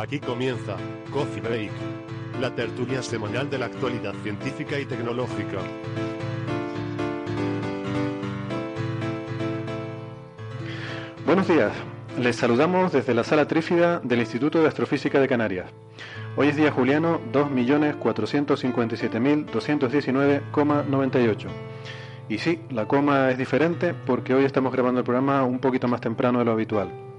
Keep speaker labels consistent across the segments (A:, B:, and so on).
A: Aquí comienza Coffee Break, la tertulia semanal de la actualidad científica y tecnológica.
B: Buenos días, les saludamos desde la sala trífida del Instituto de Astrofísica de Canarias. Hoy es día juliano 2.457.219,98. Y sí, la coma es diferente porque hoy estamos grabando el programa un poquito más temprano de lo habitual.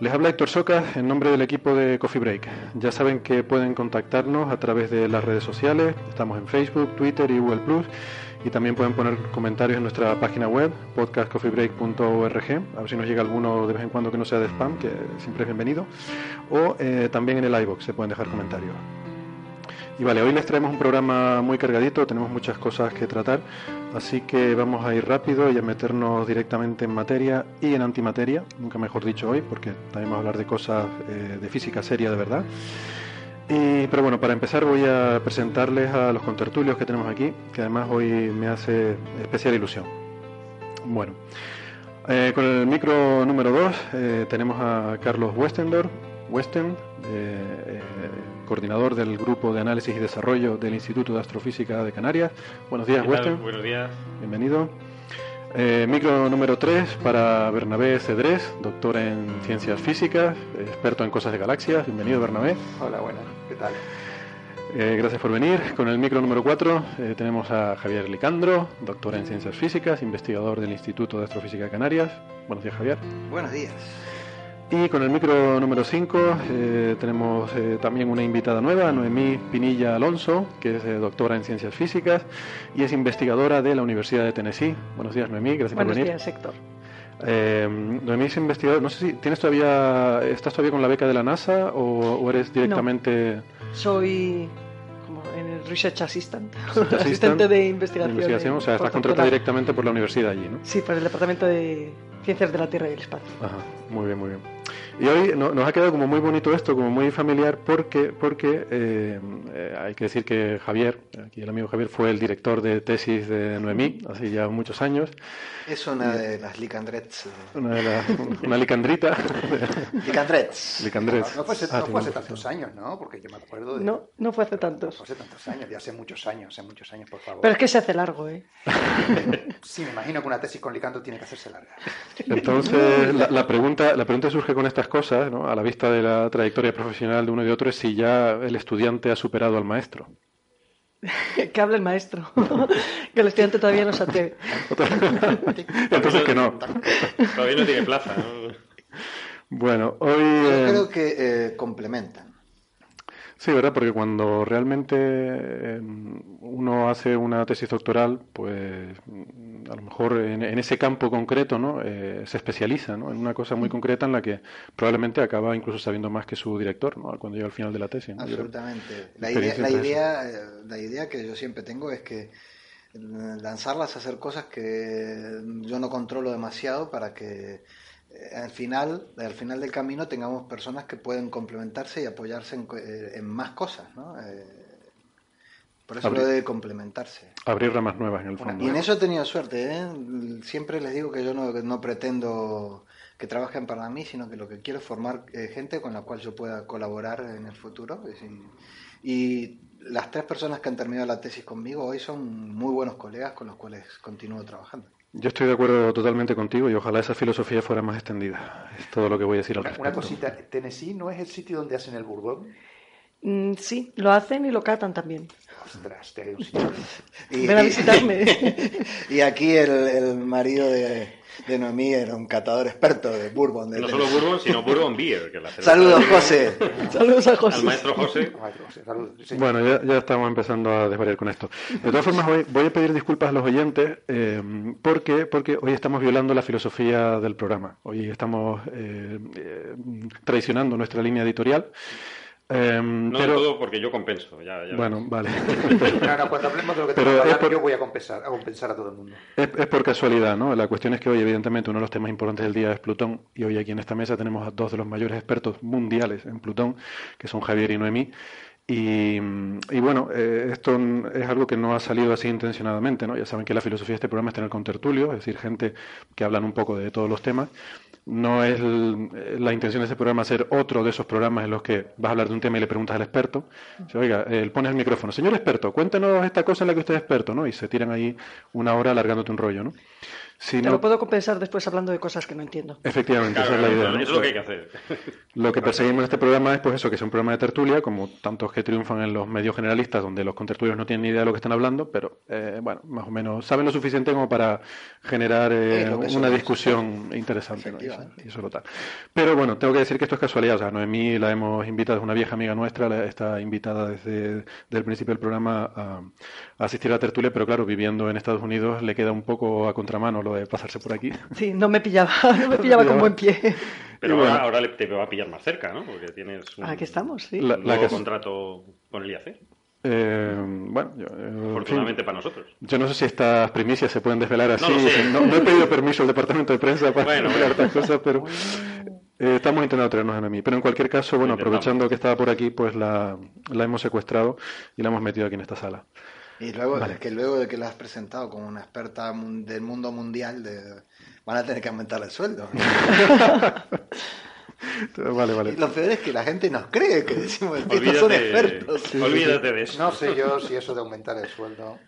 B: Les habla Héctor Socas en nombre del equipo de Coffee Break. Ya saben que pueden contactarnos a través de las redes sociales. Estamos en Facebook, Twitter y Google Plus. Y también pueden poner comentarios en nuestra página web, podcastcoffeebreak.org. A ver si nos llega alguno de vez en cuando que no sea de spam, que siempre es bienvenido. O eh, también en el iBox se pueden dejar comentarios. Y vale, hoy les traemos un programa muy cargadito, tenemos muchas cosas que tratar, así que vamos a ir rápido y a meternos directamente en materia y en antimateria, nunca mejor dicho hoy, porque también vamos a hablar de cosas eh, de física seria de verdad. Y, pero bueno, para empezar voy a presentarles a los contertulios que tenemos aquí, que además hoy me hace especial ilusión. Bueno, eh, con el micro número 2 eh, tenemos a Carlos Westendor, Westen, coordinador del Grupo de Análisis y Desarrollo del Instituto de Astrofísica de Canarias. Buenos días, Westen.
C: Buenos días.
B: Bienvenido. Eh, micro número 3 para Bernabé Cedrés, doctor en Ciencias Físicas, experto en cosas de galaxias. Bienvenido, Bernabé.
D: Hola, buenas. ¿Qué tal?
B: Eh, gracias por venir. Con el micro número 4 eh, tenemos a Javier Licandro, doctor en Ciencias Físicas, investigador del Instituto de Astrofísica de Canarias. Buenos días, Javier.
D: Buenos días.
B: Y con el micro número 5 eh, tenemos eh, también una invitada nueva, Noemí Pinilla Alonso, que es eh, doctora en Ciencias Físicas y es investigadora de la Universidad de Tennessee. Buenos días, Noemí, gracias
E: Buenos
B: por venir.
E: días, Héctor.
B: Noemí es investigadora, no sé si tienes todavía, estás todavía con la beca de la NASA o, o eres directamente
E: Soy como en el Research Assistant, asistente de
B: de
E: investigación.
B: investigación? O sea, estás contratada directamente por la universidad allí, ¿no?
E: Sí, por el Departamento de Ciencias de la Tierra y el Espacio.
B: Ajá, muy bien, muy bien. Y hoy no- nos ha quedado como muy bonito esto, como muy familiar, porque, porque eh, eh, hay que decir que Javier, aquí el amigo Javier, fue el director de tesis de Noemí, hace ya muchos años,
D: Es una de las licandrets. eh,
B: una, de las- una licandrita.
D: Licandrets.
B: Licandrets.
D: No, no fue hace,
B: Ah,
D: no fue hace tantos años, ¿no? Porque yo me acuerdo de...
E: No, no fue hace
D: No
E: tantos.
D: fue hace tantos años, ya hace muchos años, hace muchos años, por favor.
E: Pero es que se hace largo, ¿eh?
D: Sí, me imagino que una tesis con Licandro tiene que hacerse larga.
B: Entonces, la, la pregunta, la pregunta surge con estas cosas, ¿no? a la vista de la trayectoria profesional de uno y de otro, es si ya el estudiante ha superado al maestro.
E: que hable el maestro. que el estudiante todavía no se atreve.
B: Entonces que no.
C: Todavía no tiene plaza, ¿no?
B: Bueno, hoy...
D: Yo
B: eh,
D: creo que eh, complementan.
B: Sí, ¿verdad? Porque cuando realmente eh, uno hace una tesis doctoral, pues mm, a lo mejor en, en ese campo concreto, ¿no? Eh, se especializa, ¿no? En una cosa muy concreta en la que probablemente acaba incluso sabiendo más que su director, ¿no? Cuando llega al final de la tesis.
D: Absolutamente. La idea, la, idea, eh, la idea que yo siempre tengo es que lanzarlas a hacer cosas que yo no controlo demasiado para que al final, al final del camino tengamos personas que pueden complementarse y apoyarse en, eh, en más cosas, ¿no? Eh, por eso
B: Abrir-
D: lo de complementarse.
B: Abrir ramas nuevas en el fondo.
D: Y en eso he tenido suerte, ¿eh? Siempre les digo que yo no, no pretendo que trabajen para mí, sino que lo que quiero es formar eh, gente con la cual yo pueda colaborar en el futuro. Decir, Y las tres personas que han terminado la tesis conmigo hoy son muy buenos colegas con los cuales continúo trabajando.
B: Yo estoy de acuerdo totalmente contigo y ojalá esa filosofía fuera más extendida. Es todo lo que voy a decir al
F: Una,
B: respecto.
F: una cosita, ¿Tennessee no es el sitio donde hacen el bourbon?
E: Mm, sí, lo hacen y lo catan también.
F: Ostras, te un sitio.
D: Y,
E: Ven a visitarme.
D: y aquí el, el marido de, de Noemí era un catador experto de bourbon. De
C: No solo Bourbon, sino Bourbon Beer. Que la
D: Saludos, José.
E: Saludos a
C: Al
E: José.
C: maestro José.
B: Bueno, ya, ya estamos empezando a desvariar con esto. De todas formas, voy, voy a pedir disculpas a los oyentes eh, porque, porque hoy estamos violando la filosofía del programa. Hoy estamos eh, eh, traicionando nuestra línea editorial. Eh,
C: No
B: pero,
C: todo porque yo compenso. Ya, ya
B: bueno, vale.
F: No, no, cuando hablemos de lo que
B: Pero
F: hablar,
B: por-
F: yo voy a compensar, a compensar a todo el mundo.
B: Es, es por casualidad, ¿no? La cuestión es que hoy, evidentemente, uno de los temas importantes del día es Plutón, y hoy aquí en esta mesa tenemos a dos de los mayores expertos mundiales en Plutón, que son Javier y Noemí. Y, y bueno, eh, esto es algo que no ha salido así intencionadamente, ¿no? Ya saben que la filosofía de este programa es tener contertulios, es decir, gente que hablan un poco de todos los temas. No es el- eh, la intención de este programa ser otro de esos programas en los que vas a hablar de un tema y le preguntas al experto. Oiga, eh, pones el micrófono, señor experto, cuéntenos esta cosa en la que usted es experto, ¿no? Y se tiran ahí una hora alargándote un rollo, ¿no? Si
E: Te
B: no-
E: lo puedo compensar después hablando de cosas que no entiendo.
B: Efectivamente,
C: Claro,
B: esa es la idea.
C: eso es lo que hay que hacer.
B: Lo que perseguimos en este programa es pues eso, que sea un programa de tertulia, como tantos que triunfan en los medios generalistas, donde los contertulios no tienen ni idea de lo que están hablando, pero eh, bueno, más o menos saben lo suficiente como para generar eh,
D: Es
B: una discusión interesante. ¿no? Y eso- y eso lo tal. Pero bueno, tengo que decir que esto es casualidad. O sea, Noemí la hemos invitado, es una vieja amiga nuestra, la- está invitada desde, desde el principio del programa a, a asistir a la tertulia, pero claro, viviendo en Estados Unidos le queda un poco a contramano lo de pasarse por aquí.
E: Sí, no me pillaba, no me pillaba con buen pie.
C: Pero
B: bueno.
C: ahora, te va a pillar más cerca, ¿no? Porque tienes un,
E: Aquí estamos, sí.
B: La-
C: un
B: la
C: nuevo
B: que-
C: contrato con el IAC.
B: Eh, bueno, yo, eh,
C: Afortunadamente para nosotros.
B: Yo no sé si estas primicias se pueden desvelar así.
C: No lo sé.
B: No, no he pedido permiso al departamento de prensa para
C: Bueno,
B: desvelar estas cosas, pero eh, estamos intentando traernos a mí. Pero en cualquier caso, bueno, aprovechando que estaba por aquí, pues la, la hemos secuestrado y la hemos metido aquí en esta sala.
D: Y luego,
B: Vale.
D: es que luego de que la has presentado como una experta del mundo mundial, de, van a tener que aumentar el sueldo.
B: Vale, vale.
D: Y lo peor es que la gente nos cree que decimos que estos son expertos.
C: olvídate de eso.
F: No sé yo si eso de aumentar el sueldo,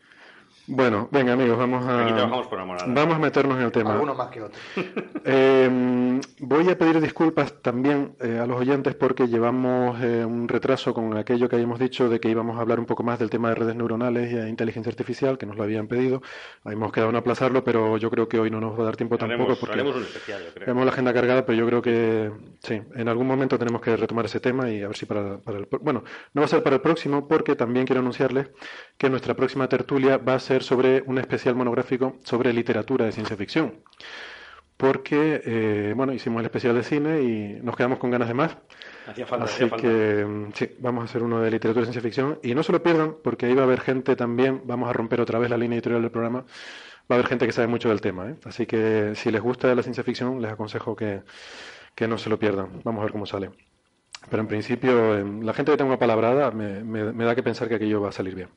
B: Bueno, venga amigos, vamos a,
C: Aquí trabajamos por amor arte.
B: vamos a meternos en el tema.
F: alguno más que otro.
B: Eh, voy a pedir disculpas también eh, a los oyentes porque llevamos eh, un retraso con aquello que habíamos dicho de que íbamos a hablar un poco más del tema de redes neuronales y de inteligencia artificial, que nos lo habían pedido. Hemos quedado en aplazarlo, pero yo creo que hoy no nos va a dar tiempo tampoco
C: Haremos,
B: porque
C: haremos un especial, yo creo.
B: tenemos la agenda cargada, pero yo creo que sí, en algún momento tenemos que retomar ese tema y a ver si para, para el... Bueno, no va a ser para el próximo porque también quiero anunciarles que nuestra próxima tertulia va a ser sobre un especial monográfico sobre literatura de ciencia ficción porque, eh, bueno, hicimos el especial de cine y nos quedamos con ganas de más.
C: Hacía falta,
B: Así
C: hacía falta.
B: que mm, sí, vamos a hacer uno de literatura y ciencia ficción. Y no se lo pierdan, porque ahí va a haber gente también, vamos a romper otra vez la línea editorial del programa, va a haber gente que sabe mucho del tema. ¿eh? Así que si les gusta la ciencia ficción, les aconsejo que, que no se lo pierdan. Vamos a ver cómo sale. Pero en principio, em, la gente que tengo apalabrada me, me, me da que pensar que aquello va a salir bien.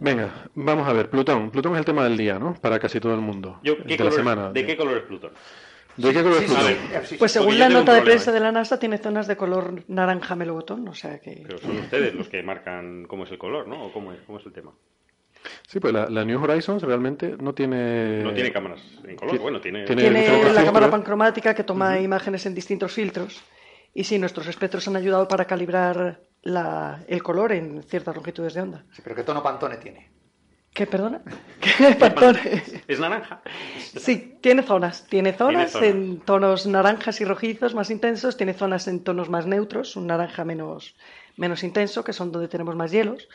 B: Venga, vamos a ver, Plutón. Plutón es el tema del día, ¿no? Para casi todo el mundo.
C: Yo,
B: de
C: ¿qué
B: la
C: color es-
B: semana.
C: ¿De qué color es Plutón?
B: ¿De qué color es Plutón?
F: sí, sí, sí,
E: Pues según la nota de prensa de la NASA, tiene zonas de color naranja melocotón, o sea que...
C: Pero son ustedes los que marcan cómo es el color, ¿no? ¿O cómo es, cómo es el tema?
B: Sí, pues la, la New Horizons realmente no tiene...
C: No tiene cámaras en color. Bueno, tiene...
B: tiene-
E: Tiene la cámara pancromática que toma imágenes en distintos filtros. Y sí, nuestros espectros han ayudado para calibrar la- el color en ciertas longitudes de onda.
F: Sí, pero ¿qué tono Pantone tiene?
E: ¿Qué, perdona? ¿Qué, perdón?
C: Es naranja.
E: Sí, tiene zonas. Tiene zonas
C: zonas.
E: en tonos naranjas y rojizos más intensos, tiene zonas en tonos más neutros, un naranja menos, menos intenso, que son donde tenemos más hielos.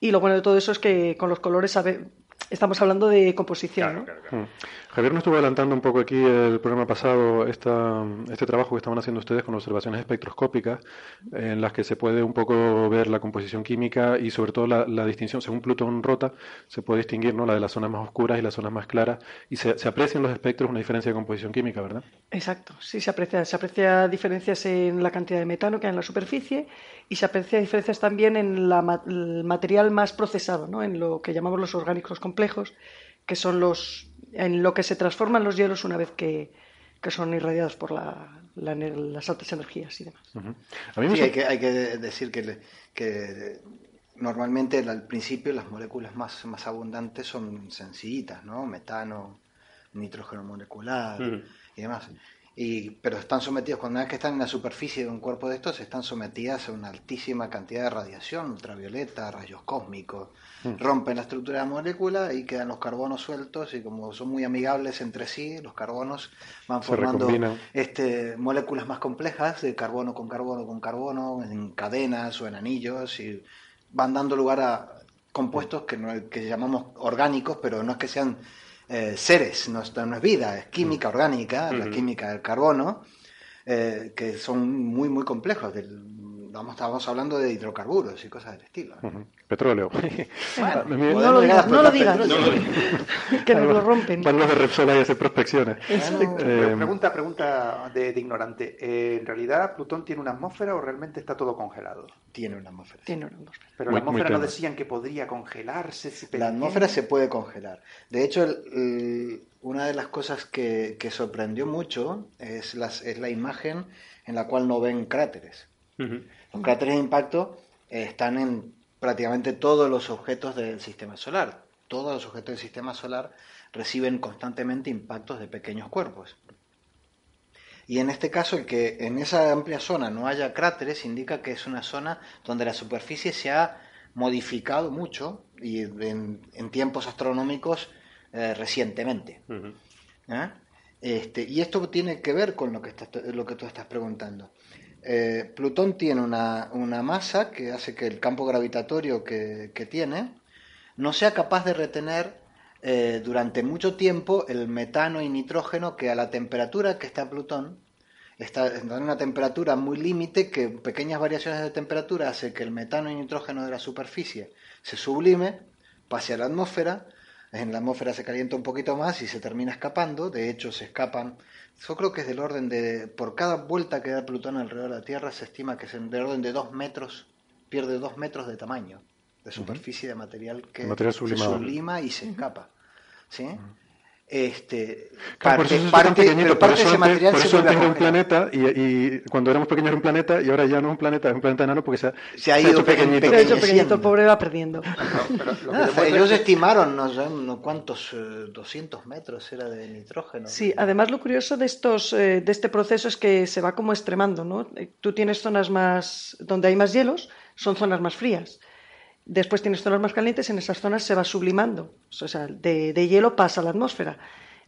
E: Y lo bueno de todo eso es que con los colores sabe- estamos hablando de composición.
C: Claro,
E: ¿no?
C: claro, claro.
B: Mm. Javier nos estuvo adelantando un poco aquí el programa pasado esta, este trabajo que estaban haciendo ustedes con observaciones espectroscópicas en las que se puede un poco ver la composición química y sobre todo la, la distinción, según Plutón rota, se puede distinguir ¿no? la de las zonas más oscuras y las zonas más claras y se, se aprecia en los espectros una diferencia de composición química, ¿verdad?
E: Exacto, sí se aprecia, se aprecia diferencias en la cantidad de metano que hay en la superficie y se aprecia diferencias también en la ma- el material más procesado, ¿no? en lo que llamamos los orgánicos complejos, que son los en lo que se transforman los hielos una vez que, que son irradiados por la- las altas energías y demás.
B: A mí
D: Sí, hay que, hay que decir que, le- que normalmente al principio las moléculas más, más abundantes son sencillitas, ¿no? Metano, nitrógeno molecular y demás. Y, pero están sometidos, cuando vez que están en la superficie de un cuerpo de estos, están sometidas a una altísima cantidad de radiación ultravioleta, rayos cósmicos,
B: Mm.
D: rompen la estructura de la molécula y quedan los carbonos sueltos y como son muy amigables entre sí, los carbonos van
B: Se
D: formando este, moléculas más complejas de carbono con carbono con carbono, en cadenas o en anillos y van dando lugar a compuestos que, no- que llamamos orgánicos, pero no es que sean eh, seres, no es, no es vida, es química orgánica, la química del carbono, eh, que son muy, muy complejos. Del, vamos, estamos hablando de hidrocarburos y cosas del estilo.
B: Ujú. Petróleo.
D: Bueno,
E: No lo digas, no lo digas.
D: petróleo.
E: que nos lo rompen.
B: Van los de Repsol a hacer prospecciones.
D: Bueno,
B: Eh,
F: Pregunta, pregunta de, de ignorante. Eh, ¿En realidad Plutón tiene una atmósfera o realmente está todo congelado?
D: tiene una atmósfera.
E: Tiene una atmósfera.
F: Pero
B: Muy-
F: la atmósfera no decían que podría congelarse. Si
D: La atmósfera se puede congelar. De hecho, el- el- una de las cosas que, que sorprendió mucho es, las, es la imagen en la cual no ven cráteres.
C: Ujú.
D: Los cráteres de impacto eh, están en prácticamente todos los objetos del sistema solar. Todos los objetos del sistema solar reciben constantemente impactos de pequeños cuerpos. Y en este caso, el que en esa amplia zona no haya cráteres indica que es una zona donde la superficie se ha modificado mucho y en, en tiempos astronómicos eh, recientemente. ¿eh? Este, y esto tiene que ver con lo que, lo que tú estás preguntando. Eh, Plutón tiene una, masa que hace que el campo gravitatorio que, tiene no sea capaz de retener eh, durante mucho tiempo el metano y nitrógeno que a la temperatura que está Plutón está, está en una temperatura muy límite que pequeñas variaciones de temperatura hace que el metano y nitrógeno de la superficie se sublime, pase a la atmósfera, en la atmósfera se calienta un poquito más y se termina escapando, de hecho se escapan, yo creo que es del orden de, por cada vuelta que da Plutón alrededor de la Tierra se estima que es del orden de dos metros, pierde dos metros de tamaño, de superficie de material que
B: Material
D: se sublima y se escapa. ¿Sí? Este,
B: Claro, por
D: parte- pero
B: por
D: parte de
B: eso
D: ese material
B: por
D: se
B: eso antes era un planeta y, y cuando éramos pequeños era un planeta y ahora ya no es un planeta, es un planeta enano porque se ha,
D: Se ha ido
B: hecho pequeñito.
E: Se ha hecho
D: Pequeñeciendo.
E: pequeñito, pobre va perdiendo.
F: No, pero lo que
D: Nada,
F: demuestra
D: ellos
F: es que-
D: estimaron, no sé, no cuántos, eh, 200 metros era de nitrógeno.
E: Sí, además lo curioso de estos eh, de este proceso es que se va como extremando, ¿no? Eh, Tú tienes zonas más donde hay más hielos, son zonas más frías. Después tienes zonas más calientes, en esas zonas se va sublimando, o sea, de, de hielo pasa a la atmósfera.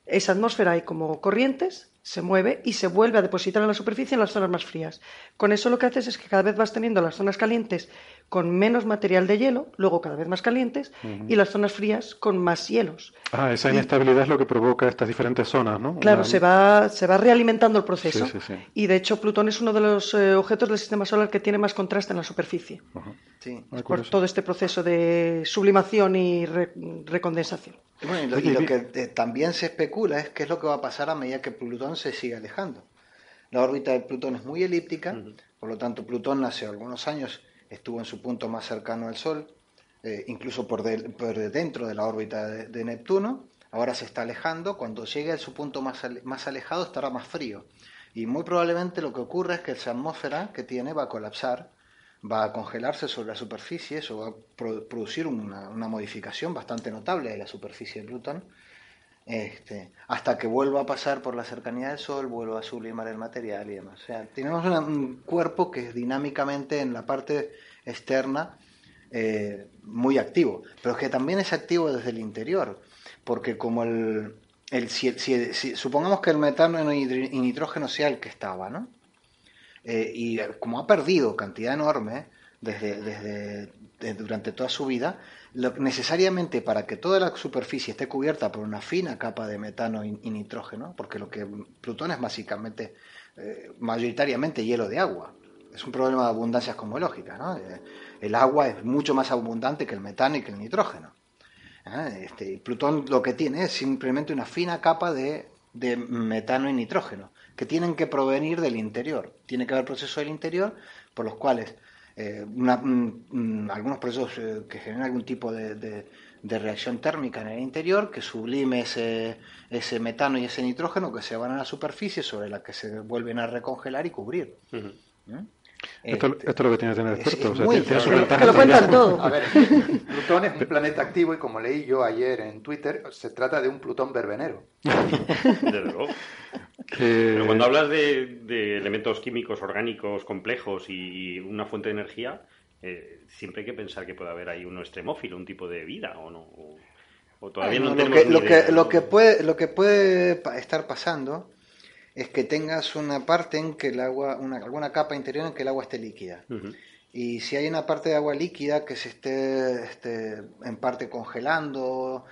E: Esa atmósfera hay como corrientes, se mueve y se vuelve a depositar en la superficie en las zonas más frías. Con eso lo que haces es que cada vez vas teniendo las zonas calientes con menos material de hielo, luego cada vez más calientes, y las zonas frías con más hielos.
B: Ah, esa inestabilidad es lo que provoca estas diferentes zonas, ¿no?
E: Claro,
B: Una-
E: se va, se va realimentando el proceso.
B: Sí, sí, sí.
E: Y de hecho, Plutón es uno de los eh, objetos del sistema solar que tiene más contraste en la superficie,
D: Sí.
B: Ah,
E: por todo este proceso de sublimación y re- recondensación.
D: Y bueno, y lo, y que eh, también se especula es qué es lo que va a pasar a medida que Plutón se siga alejando. La órbita de Plutón es muy elíptica, por lo tanto Plutón hace algunos años estuvo en su punto más cercano al Sol, eh, incluso por, de- por de dentro de la órbita de, Neptuno, ahora se está alejando, cuando llegue a su punto más, más alejado estará más frío. Y muy probablemente lo que ocurra es que esa atmósfera que tiene va a colapsar, va a congelarse sobre la superficie, eso va a pro- producir una, una modificación bastante notable de la superficie de Plutón, este, hasta que vuelva a pasar por la cercanía del Sol, vuelva a sublimar el material y demás. O sea, tenemos un cuerpo que es dinámicamente en la parte externa eh, muy activo, pero que también es activo desde el interior, porque como el, el si, si- si- supongamos que el metano y nitrógeno sea el que estaba, ¿no? Eh, y como ha perdido cantidad enorme desde, desde, de- durante toda su vida, lo- necesariamente para que toda la superficie esté cubierta por una fina capa de metano y, nitrógeno, porque lo que Plutón es básicamente, eh, mayoritariamente hielo de agua. Es un problema de abundancias cosmológicas, ¿no? Eh, El agua es mucho más abundante que el metano y que el nitrógeno. Ah, este, Plutón lo que tiene es simplemente una fina capa de, de metano y nitrógeno, que tienen que provenir del interior. Tiene que haber procesos del interior por los cuales eh, una- mm, mm, algunos procesos eh, que generan algún tipo de, de- de reacción térmica en el interior, que sublime ese, ese metano y ese nitrógeno que se van a la superficie sobre la que se vuelven a recongelar y cubrir. ¿Mm?
B: Esto,
D: Este,
B: esto es lo que tiene que tener experto.
D: es
B: o sea,
D: muy
B: tiene- tiene su
D: interesante.
B: ventaja
E: Que lo cuentan todo.
F: A ver, Plutón es un planeta activo y como leí yo ayer en Twitter, se trata de un Plutón verbenero.
C: Desde luego.
B: Eh,
C: Pero cuando hablas de, de elementos químicos, orgánicos, complejos y, y una fuente de energía, eh, siempre hay que pensar que puede haber ahí uno extremófilo, un tipo de vida, ¿o no? O, o todavía no
D: Bueno, lo, que,
C: ni
D: lo,
C: idea,
D: que,
C: ¿no?
D: lo, que puede, lo que puede pa- estar pasando es que tengas una parte en que el agua, una, alguna capa interior en que el agua esté líquida. Y si hay una parte de agua líquida que se esté, este, en parte congelando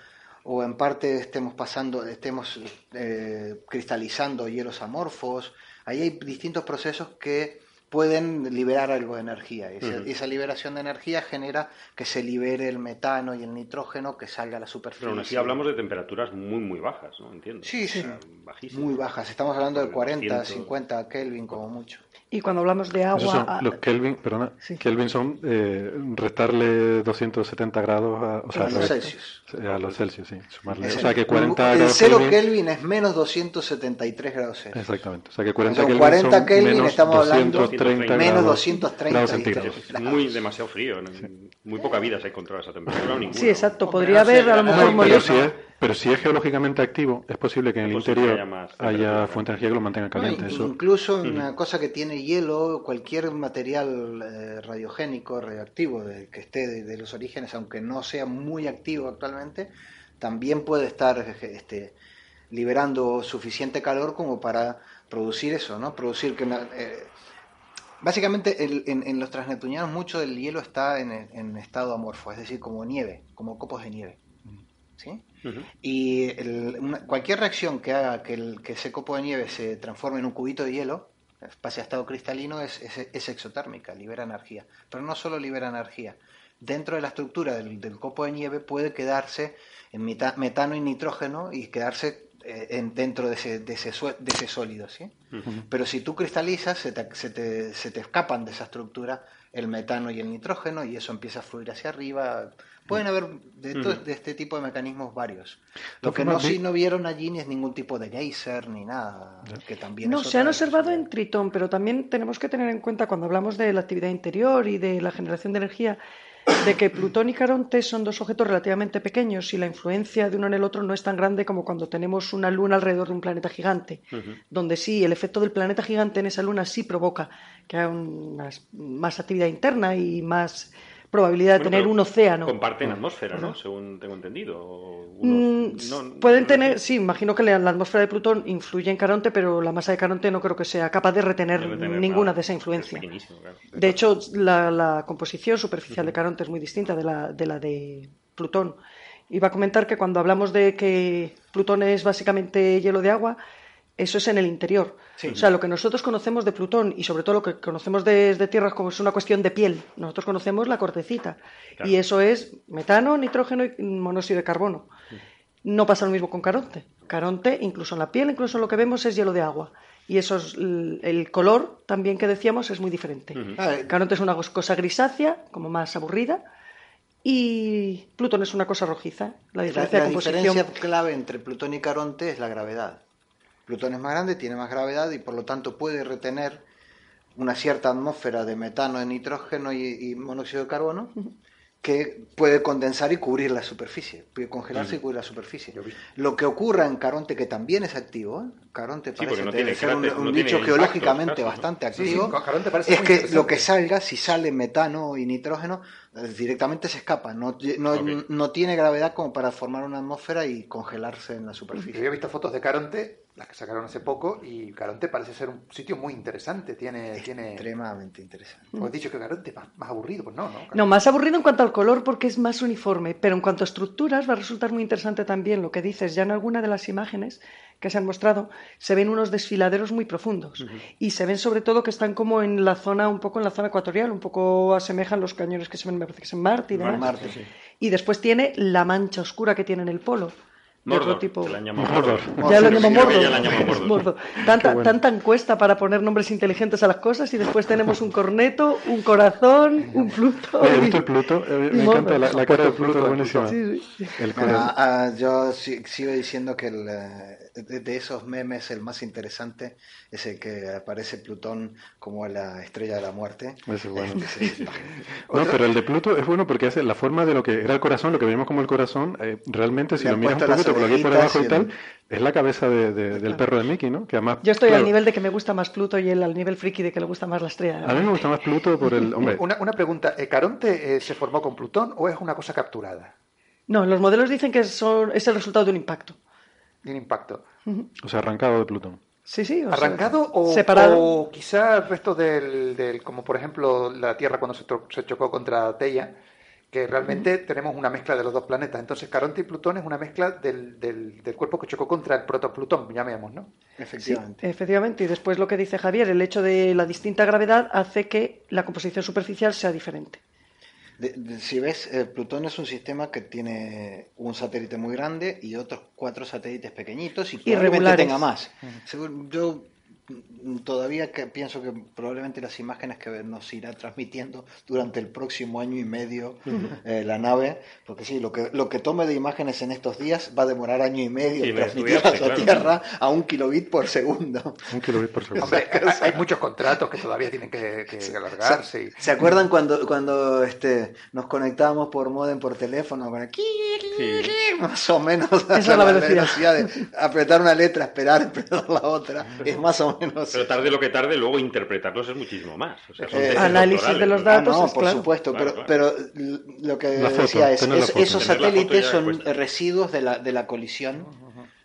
D: o en parte estemos pasando, estemos eh, cristalizando hielos amorfos, ahí hay distintos procesos que pueden liberar algo de energía. Y esa, liberación de energía genera que se libere el metano y el nitrógeno que salga a la superficie.
C: Pero aún así hablamos de temperaturas muy, muy bajas, ¿no? Entiendo.
D: Sí, sí.
C: O sea, bajísimas.
D: Muy bajas, estamos hablando de 40,
C: 200.
D: 50 Kelvin como mucho.
E: Y cuando hablamos de agua,
B: son
E: ah,
B: los Kelvin, perdona,
E: Sí.
B: Kelvin son eh, restarle 270 grados a, o sea,
D: A los. Celsius.
B: A los Celsius, sí. Sumarle. O sea que
D: el-
B: 40
D: el
B: grados
D: cero
B: Kelvin-
D: Kelvin es menos 273 grados Celsius.
B: Exactamente. O sea que 40
D: O sea,
B: Kelvin
D: 40
B: son
D: Kelvin
B: menos
D: estamos hablando
B: 230
D: menos
B: grados,
D: 230
B: grados
D: grados.
B: centígrados.
C: Es muy demasiado frío. ¿no? Muy poca vida se ha encontrado esa temperatura. ninguna,
E: sí, exacto, podría
F: no
E: haber a lo mejor
B: No, pero, si
E: moléculas.
B: es, pero si es geológicamente activo, es posible que en el interior
C: haya más
B: haya
C: temperatura.
B: fuente de energía que lo mantenga
D: No,
B: caliente. Eso,
D: Incluso una cosa que tiene hielo, cualquier material eh, radiogénico, radioactivo de- que esté de, de los orígenes, aunque no sea muy activo actualmente, también puede estar eh, este, liberando suficiente calor como para producir eso, ¿no? Producir que una- eh, básicamente el- en, en los transneptunianos mucho del hielo está en, en estado amorfo, es decir, como nieve, como copos de nieve, ¿sí? Y el- una- cualquier reacción que haga que, el- que ese copo de nieve se transforme en un cubito de hielo, pase a estado cristalino, es, es- es exotérmica, libera energía. Pero no solo libera energía. Dentro de la estructura del, del copo de nieve puede quedarse en meta- metano y nitrógeno y quedarse eh, en- dentro de ese, de, ese, sue- de ese sólido. ¿sí? Pero si tú cristalizas, se te, se, te, se te escapan de esa estructura el metano y el nitrógeno y eso empieza a fluir hacia arriba. Pueden haber de, este tipo de mecanismos varios. Lo que no, sí no vieron allí ni es ningún tipo de geyser ni nada. Que también
E: No, se han observado en. Tritón, pero también tenemos que tener en cuenta cuando hablamos de la actividad interior y de la generación de energía, de que Plutón y Caronte son dos objetos relativamente pequeños y la influencia de uno en el otro no es tan grande como cuando tenemos una luna alrededor de un planeta gigante, donde sí, el efecto del planeta gigante en esa luna sí provoca que haya unas- más actividad interna y más probabilidad de
C: Bueno,
E: tener un océano.
C: Comparten atmósfera, ¿no? Según tengo entendido. o
E: Mm,
C: unos- no-
E: pueden
C: no-
E: tener, sí, imagino que la, la atmósfera de Plutón influye en Caronte, pero la masa de Caronte no creo que sea capaz de retener ninguna de esa
C: es
E: influencia.
C: claro.
E: De hecho, la, la composición superficial de Caronte es muy distinta de la, de la de Plutón. Iba a comentar que cuando hablamos de que Plutón es básicamente hielo de agua, eso es en el interior. O sea, lo que nosotros conocemos de Plutón y sobre todo lo que conocemos desde Tierra como es una cuestión de piel. Nosotros conocemos la cortecita
C: Claro.
E: y eso es metano, nitrógeno y monóxido de carbono. No pasa lo mismo con Caronte. Caronte, incluso en la piel, incluso en lo que vemos, es hielo de agua. Y eso es el, color también que decíamos es muy diferente.
D: Ah, eh,
E: Caronte es una cosa grisácea, como más aburrida, y Plutón es una cosa rojiza. La
D: La,
E: diferencia
D: la
E: de composición.
D: diferencia clave entre Plutón y Caronte es la gravedad. Plutón es más grande, tiene más gravedad y por lo tanto puede retener una cierta atmósfera de metano, de nitrógeno y, y monóxido de carbono que puede condensar y cubrir la superficie, puede congelarse y cubrir la superficie. Lo que ocurra en Caronte, que también es activo, ¿eh? Caronte parece
C: no tiene
D: ser un,
C: cráter,
D: un
C: no
D: bicho
C: tiene
D: geológicamente
C: impactos, casi, ¿no?
D: bastante
F: Sí, sí,
D: activo, es que lo que salga, si sale metano y nitrógeno, directamente se escapa, no, no, no tiene gravedad como para formar una atmósfera y congelarse en la
F: Yo
D: superficie.
F: había visto fotos de Caronte, las que sacaron hace poco, y Caronte parece ser un sitio muy interesante. Tiene, tiene...
D: Extremadamente interesante.
F: Como has dicho que Caronte es más, más aburrido, pues no, ¿no?
E: No, más aburrido en cuanto al color porque es más uniforme, pero en cuanto a estructuras va a resultar muy interesante también lo que dices. Ya en alguna de las imágenes que se han mostrado se ven unos desfiladeros muy profundos y se ven sobre todo que están como en la zona, un poco en la zona ecuatorial, un poco asemejan los cañones que se ven, me parece que es en Marte y demás.
D: Marte, sí.
E: Y después tiene la mancha oscura que tiene en el polo.
C: Mordor,
E: otro tipo.
C: que la han llamado Mordor.
E: Ya lo llamo Mordor.
C: ya la llaman Mordor.
E: Mordor. Tanta,
B: bueno.
E: tanta encuesta para poner nombres inteligentes a las cosas y después tenemos un corneto, un corazón, un Pluto.
B: Oye, ¿Has
E: y-
B: visto el Pluto? Eh, Me
E: Mordor.
B: encanta la, la cara de Pluto, buenísima.
E: Sí, sí.
B: El
D: Bueno,
B: corazón.
D: ah, yo si- sigo diciendo que el, eh, de, de esos memes el más interesante es el que aparece Plutón como la estrella de la muerte.
B: Es bueno.
D: Este, sí,
B: No, pero el de Pluto es bueno porque hace la forma de lo que era el corazón, lo que vemos como el corazón, eh, realmente si
D: Le
B: lo miras un poquito por aquí por debajo y tal, es la cabeza de- de- del perro de Mickey, ¿no? Que además,
E: Yo estoy
B: claro,
E: al nivel de que me gusta más Pluto y él al nivel friki de que le gusta más la estrella.
B: A mí me gusta más Pluto por el... Hombre,
F: Una, una pregunta, ¿eh, ¿Caronte eh, se formó con Plutón o es una cosa capturada?
E: No, los modelos dicen que son, es el resultado de un impacto.
F: De un impacto.
B: o sea, arrancado de Plutón.
E: Sí, sí. o sea,
F: ¿Arrancado o,
E: separado.
F: o quizá el resto del, del- como por ejemplo la Tierra cuando se, tro- se chocó contra Teia, que realmente tenemos una mezcla de los dos planetas. Entonces Caronte y Plutón es una mezcla del, del, del cuerpo que chocó contra el protoplutón, llamemos, ¿no?
E: Sí,
D: Efectivamente.
E: efectivamente. Y después lo que dice Javier, el hecho de la distinta gravedad hace que la composición superficial sea diferente.
D: De- de- si ves, eh, Plutón es un sistema que tiene un satélite muy grande y otros cuatro satélites pequeñitos y probablemente tenga más. Según- yo todavía que pienso que probablemente las imágenes que nos irá transmitiendo durante el próximo año y medio eh, la nave, porque sí, lo que, lo que tome de imágenes en estos días va a demorar año y medio
C: Sí,
D: en
C: en
D: transmitirlas a
C: estudiarse,
D: Tierra a un kilobit por segundo.
B: Un kilobit por segundo.
F: Hombre, hay, hay muchos contratos que todavía tienen que, que alargarse. y-
D: ¿Se acuerdan cuando, cuando este, nos conectábamos por modem por teléfono? Con el Más o menos.
E: Esa es la velocidad.
D: de apretar una letra, esperar, apretar la otra. Es más o menos.
C: Pero tarde lo que tarde, luego interpretarlos es muchísimo más. O sea, son
D: Eh,
E: análisis de los
C: ¿no?
D: Ah,
E: datos
D: no,
E: es
D: por
E: claro.
D: supuesto,
C: Claro,
D: pero,
C: claro.
D: pero lo que
B: foto,
D: decía es, es- esos satélites son residuos de la, de la colisión.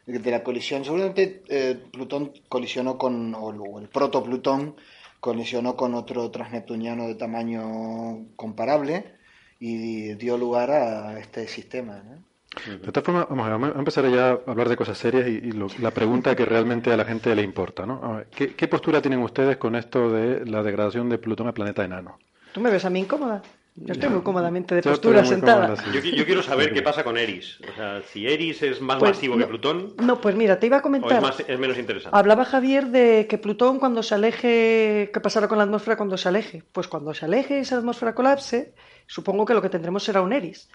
D: De la colisión. Seguramente eh, Plutón colisionó con, o el, o el proto-Plutón colisionó con otro transneptuniano de tamaño comparable y dio lugar a este sistema. ¿no?
B: De todas formas, vamos a, ver, vamos a empezar ya a hablar de cosas serias y, y lo- la pregunta que realmente a la gente le importa, ¿no? A ver, ¿qué, qué postura tienen ustedes con esto de la degradación de Plutón a planeta enano?
E: ¿Tú me ves a mí incómoda? Yo estoy muy cómodamente de
B: Yo
E: postura sentada.
B: cómoda, sí.
C: Yo, qui- yo quiero saber qué pasa con Eris. O sea, si Eris es más
E: Pues,
C: masivo que
E: no-
C: Plutón
E: No, pues mira, te iba a
C: o es,
E: comentar.
C: más, es menos interesante.
E: Hablaba Javier de que Plutón cuando se aleje, ¿qué pasará con la atmósfera cuando se aleje? Pues cuando se aleje y esa atmósfera colapse, supongo que lo que tendremos será un Eris.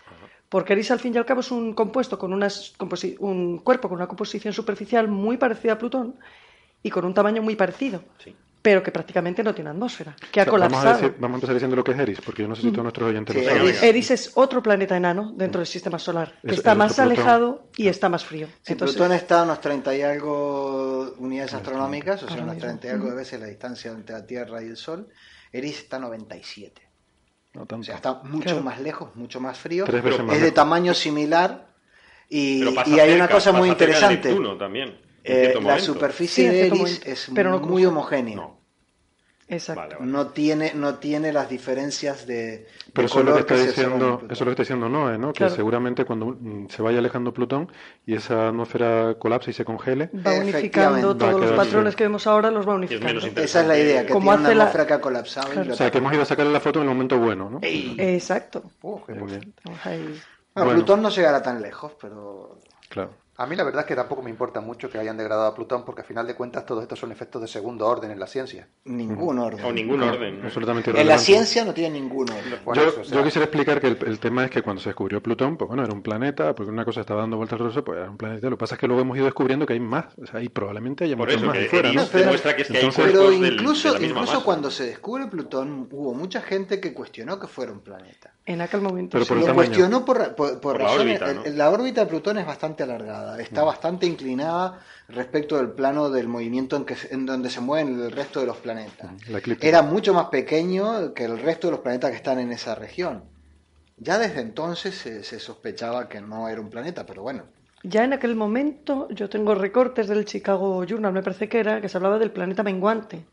E: Porque Eris al fin y al cabo es un compuesto con unas composi- un cuerpo con una composición superficial muy parecida a Plutón y con un tamaño muy parecido,
C: Sí.
E: pero que prácticamente no tiene atmósfera, que ha
B: O sea, vamos, a
E: colapsado.
B: decir- vamos a empezar diciendo lo que es Eris, porque yo no sé si todos nuestros oyentes
D: Sí,
B: lo saben.
D: Eris-
E: Eris es otro planeta enano dentro del sistema solar, que
B: Es-
E: está
B: es
E: más alejado y está más frío.
D: Si
E: Entonces,
D: Plutón está a unos 30 y algo unidades astronómicas, o sea, unas
E: mismo.
D: 30 y algo de veces la distancia entre la Tierra y el Sol, Eris está a 97.
B: No
D: O sea, está mucho
E: Claro.
D: más lejos, mucho más frío.
B: Tres veces
D: es de tamaño similar y, hay una cosa muy interesante.
C: También.
D: Eh, la superficie
E: Sí,
D: de Eris es
E: pero no
D: muy homogénea.
C: No.
E: Exacto.
C: Vale, vale.
D: No tiene, no tiene las diferencias de,
B: Pero
D: de
B: eso es lo que está diciendo, eso es lo que está diciendo Noé, ¿no? Que
E: Claro.
B: seguramente cuando mm, se vaya alejando Plutón y esa atmósfera colapse y se congele,
E: Va unificando.
B: Va
E: todos los patrones que vemos ahora, los va unificando.
D: Esa es la idea, que
E: Como
D: tiene una
E: hace la-
D: atmósfera que ha colapsado.
E: Claro.
B: o sea, que hemos ido a sacarle la foto en el momento bueno, ¿no?
E: Exacto.
F: Uh, qué
B: Bien,
F: por-
B: bien.
E: Estamos ahí.
D: Bueno,
B: Bueno.
D: Plutón no llegará tan lejos, pero
B: Claro.
F: A mí la verdad es que tampoco me importa mucho que hayan degradado a Plutón porque a final de cuentas todos estos son efectos de segundo orden en la ciencia.
D: ningún orden.
C: O ningún orden.
B: Absolutamente
D: En la ciencia no tiene ningún orden.
B: Yo,
F: eso, o sea,
B: yo quisiera explicar que el, el tema es que cuando se descubrió Plutón, pues bueno, era un planeta, porque una cosa estaba dando vueltas eso, pues era un planeta. Lo que pasa es que luego hemos ido descubriendo que hay más, o sea, ahí probablemente haya muchos más
C: que
B: ahí fuera,
C: Eris
B: ¿no?
D: Pero-
C: demuestra que es que hay
B: Entonces-
C: cuerpos
D: Pero
C: del-
D: incluso, incluso
C: masa.
D: cuando se descubre Plutón, hubo mucha gente que cuestionó que fuera un planeta.
E: En aquel momento.
B: Pero
E: sí.
B: por el
D: Lo
B: tamaño.
D: cuestionó por, por, por
C: Por la
D: razones.
C: órbita,
D: La órbita de Plutón es bastante alargada, está bastante inclinada respecto del plano del movimiento en, que, se- en donde se mueven el resto de los planetas. Era mucho más pequeño que el resto de los planetas que están en esa región. Ya desde entonces se, se sospechaba que no era un planeta, pero bueno.
E: Ya en aquel momento yo tengo recortes del Chicago Journal, me parece que era, que se hablaba del planeta menguante.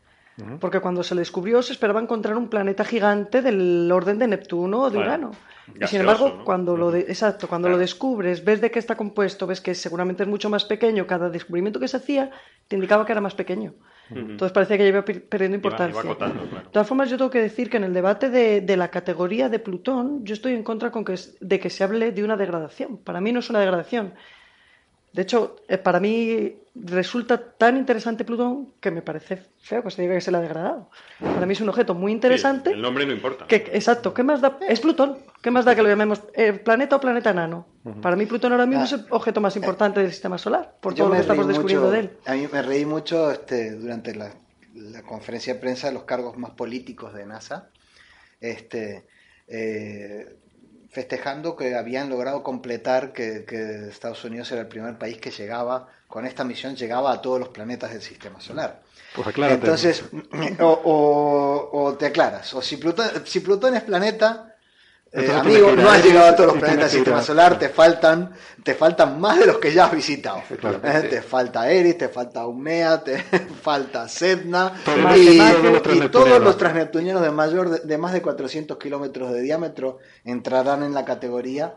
E: Porque cuando se le descubrió se esperaba encontrar un planeta gigante del orden de Neptuno o de
C: Claro.
E: Urano. Y sin embargo,
C: ¿no?
E: cuando lo de- exacto, cuando lo descubres, ves de qué está compuesto, ves que seguramente es mucho más pequeño, cada descubrimiento que se hacía te indicaba que era más pequeño. Entonces parecía que ya iba per- perdiendo
C: Iba- iba
E: importancia.
C: claro.
E: De todas formas, yo tengo que decir que en el debate de, de la categoría de Plutón, yo estoy en contra con que, es- de que se hable de una degradación. Para mí no es una degradación. De hecho, eh, para mí resulta tan interesante Plutón que me parece feo que se diga que se le ha degradado. Para mí es un objeto muy interesante.
C: Sí, el nombre no importa.
E: que, exacto, ¿qué más da? Es Plutón. ¿Qué más da que lo llamemos eh, planeta o planeta enano? Para mí Plutón ahora mismo
D: Ah,
E: es el objeto más importante del sistema solar, por todo lo que estamos descubriendo
D: mucho-
E: de él.
D: A mí me reí mucho este, durante la, la conferencia de prensa de los cargos más políticos de NASA. Este, eh, festejando que habían logrado completar que, que Estados Unidos era el primer país que llegaba, con esta misión llegaba a todos los planetas del sistema solar.
B: Pues aclárate.
D: Entonces, o, o- o te aclaras, o si Plutón, si Plutón es planeta, eh, amigo, no has llegado a todos los planetas del sistema solar, te faltan, te faltan más de los que ya has visitado. Eh, Te falta Eris, te falta Umea, te falta Sedna y,
E: todos los
D: y todos
B: transneptunianos.
D: los transneptunianos de mayor de, de más de 400 kilómetros de diámetro entrarán en la categoría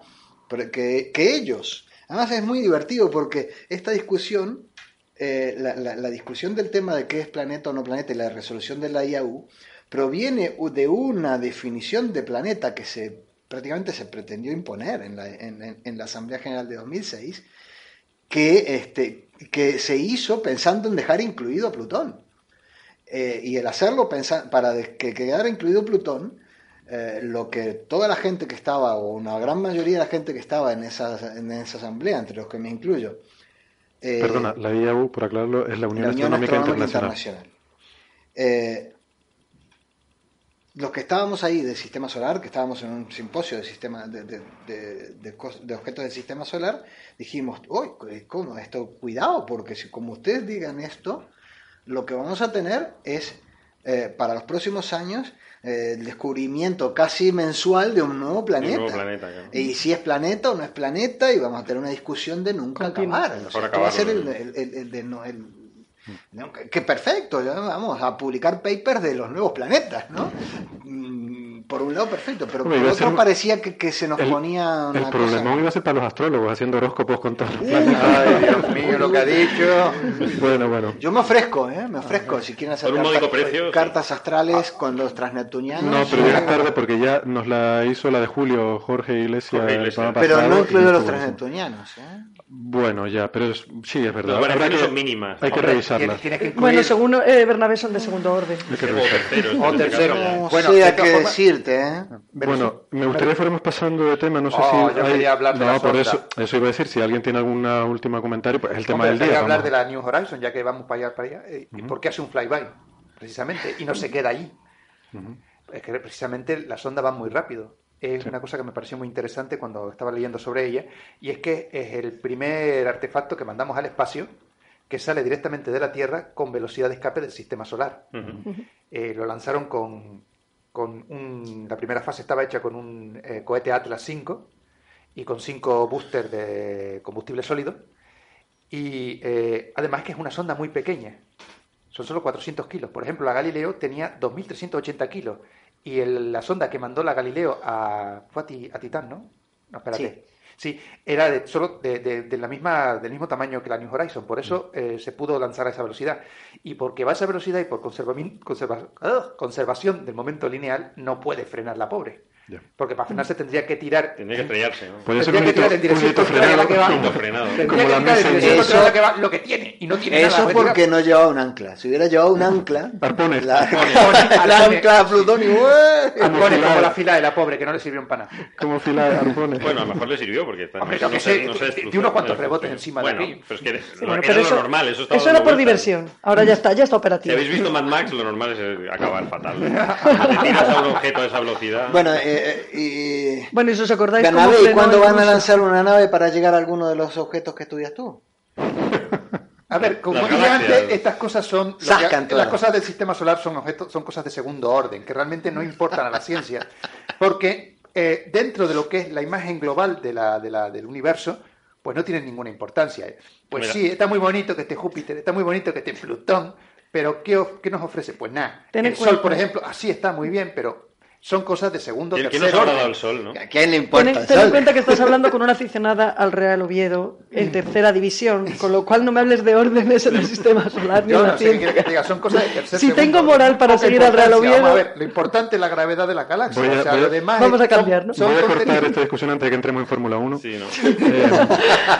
D: que, que ellos. Además es muy divertido porque esta discusión, eh, la, la- la discusión del tema de qué es planeta o no planeta y la resolución de la IAU proviene de una definición de planeta que se prácticamente se pretendió imponer en la, en- la Asamblea General de 2006 que, este, que se hizo pensando en dejar incluido a Plutón. Eh, y el hacerlo para que quedara incluido Plutón, eh, lo que toda la gente que estaba, o una gran mayoría de la gente que estaba en esa, en esa asamblea, entre los que me incluyo, eh,
B: Perdona, la IAU, por aclararlo, es la Unión,
D: la Unión
B: Astronómica,
D: Astronómica
B: Internacional.
D: Internacional. Los que estábamos ahí del sistema solar, que estábamos en un simposio de, sistema, de, de- de- de cos- de objetos del sistema solar, dijimos, uy, ¿cómo esto? Cuidado, porque si como ustedes digan esto, lo que vamos a tener es, eh, para los próximos años, eh, el descubrimiento casi mensual de un nuevo planeta.
C: nuevo planeta, claro.
D: Y si es planeta o no es planeta, y vamos a tener una discusión de nunca
E: Continua.
D: acabar. O
C: Mejor
D: sea, esto va a ser el, el- el- el no- que, que perfecto, ya vamos a publicar papers de los nuevos planetas, ¿no? Mm, Por un lado, perfecto, pero por
B: ser
D: otro parecía que, que se nos
B: El,
D: ponía
B: el
D: una
B: problemón
D: cosa...
B: iba a ser para los astrólogos haciendo horóscopos con todos los planetas.
F: Ay, Dios mío, lo que ha dicho.
B: Bueno, bueno.
D: Yo me ofrezco, ¿eh? Me ofrezco, si quieren hacer
C: sí.
D: cartas astrales con los transneptunianos.
B: No, pero llegas tarde porque ya nos la hizo la de Julio Jorge Iglesias,
C: Jorge
D: Pero no
B: y
D: incluyo los transneptunianos, ¿eh?
B: Bueno, ya, pero es- sí, es verdad.
C: Las
B: Habrá
C: variaciones
B: que-
C: son mínimas.
B: Hay que
C: Hombre,
B: revisarlas.
F: Tienes, que incluir...
E: Bueno, según eh, Bernabé son de segundo orden.
B: Hay que
C: O
B: revisar.
C: terceros.
F: O tercero.
D: No
F: Bueno,
D: sé
F: de
D: a
F: todas
D: qué
F: formas-
D: decirte, ¿eh?
B: Bueno, me gustaría que fuéramos pasando de tema, no sé
F: Oh,
B: si
F: yo
B: hay-
F: quería hablar de
B: no,
F: la
B: por eso, eso iba a decir, si alguien tiene algún último comentario, pues es el tema
F: Hombre,
B: del
F: hay que
B: día.
F: hablar de la New Horizon, ya que vamos para allá, para allá. eh, ¿Y por qué hace un flyby? Precisamente, y no se queda ahí. Es que precisamente la sonda va muy rápido. Es una cosa que me pareció muy interesante cuando estaba leyendo sobre ella, y es que es el primer artefacto que mandamos al espacio que sale directamente de la Tierra con velocidad de escape del sistema solar. Eh, lo lanzaron con, con un, la primera fase estaba hecha con un eh, cohete Atlas 5 y con cinco boosters de combustible sólido. Y eh, además que es una sonda muy pequeña. Son solo 400 kilos. Por ejemplo, la Galileo tenía 2.380 kilos. Y el- la sonda que mandó la Galileo a, fue a, Ti- a Titán, ¿no? No, espérate. Sí, era de, solo de, de- de la misma, del mismo tamaño que la New Horizon. Por eso eh, se pudo lanzar a esa velocidad. Y porque va a esa velocidad y por conserva- ¡ah! conservación del momento lineal, no puede frenar la pobre. Porque para frenarse tendría que tirar
C: Tendría que estrellarse. ¿no?
B: Puede ser
F: Tendría
B: un
F: que tirar en dirección
B: hito
F: contraria a la que va.
B: Como la mesa
D: Eso-
F: que va, lo que tiene. Y no tiene
D: Eso
F: nada.
D: porque no llevaba un ancla. Si hubiera llevado un ancla,
B: Arpones.
D: la,
F: Arpones.
D: la ancla a Plutón y ¡ué!
F: Pone como la fila de la pobre, que no le sirvió un pana.
B: Como fila de arpones.
C: Bueno, a lo mejor le sirvió porque está-
F: Hombre,
C: no,
F: sé, de- unos cuantos rebotes encima de
C: bueno,
F: aquello.
C: pero es que era, lo
E: eso,
C: normal, eso
E: era por diversión. Ahora ya está, ya está
C: Si
E: operativo.
C: habéis visto Mad Max, lo normal es acabar fatal. Te tiras a un objeto a esa velocidad.
D: Bueno, eh, eh, y...
E: Bueno, y si os acordáis cómo
D: Bernabé, ¿y cuándo van a lanzar una nave para llegar a alguno de los objetos que estudias tú?
F: A ver, como dije antes, estas cosas son. que- las cosas del sistema solar son objetos, son cosas de segundo orden, que realmente no importan a la ciencia. Porque eh, dentro de lo que es la imagen global de la, de la- del universo, pues no tienen ninguna importancia. Pues
C: Mira.
F: sí, está muy bonito que esté Júpiter, está muy bonito que esté Plutón, pero ¿qué, of- qué nos ofrece? Pues nada. El Sol, por ejemplo, así está muy bien, pero son cosas de segundo,
C: ¿Quién, quién
F: tercer
C: nos ha dado el sol, no?
D: ¿A quién le
E: Ten,
D: importa?
E: en-
D: el
E: ten en cuenta que estás hablando con una aficionada al Real Oviedo en tercera división, con lo cual no me hables de órdenes en el sistema solar ni
F: Yo no sé qué que te diga, son cosas de tercer
E: Si
F: segundo
E: tengo moral para seguir al Real.
F: Vamos a
E: Oviedo-
F: ver, lo importante es la gravedad de la galaxia.
B: Voy a-
F: o sea,
B: voy a-
F: lo demás
E: Vamos a cambiar, ¿no?
B: Voy a cortar esta discusión antes de que entremos en Fórmula 1.
C: Sí, ¿no?
B: Eh,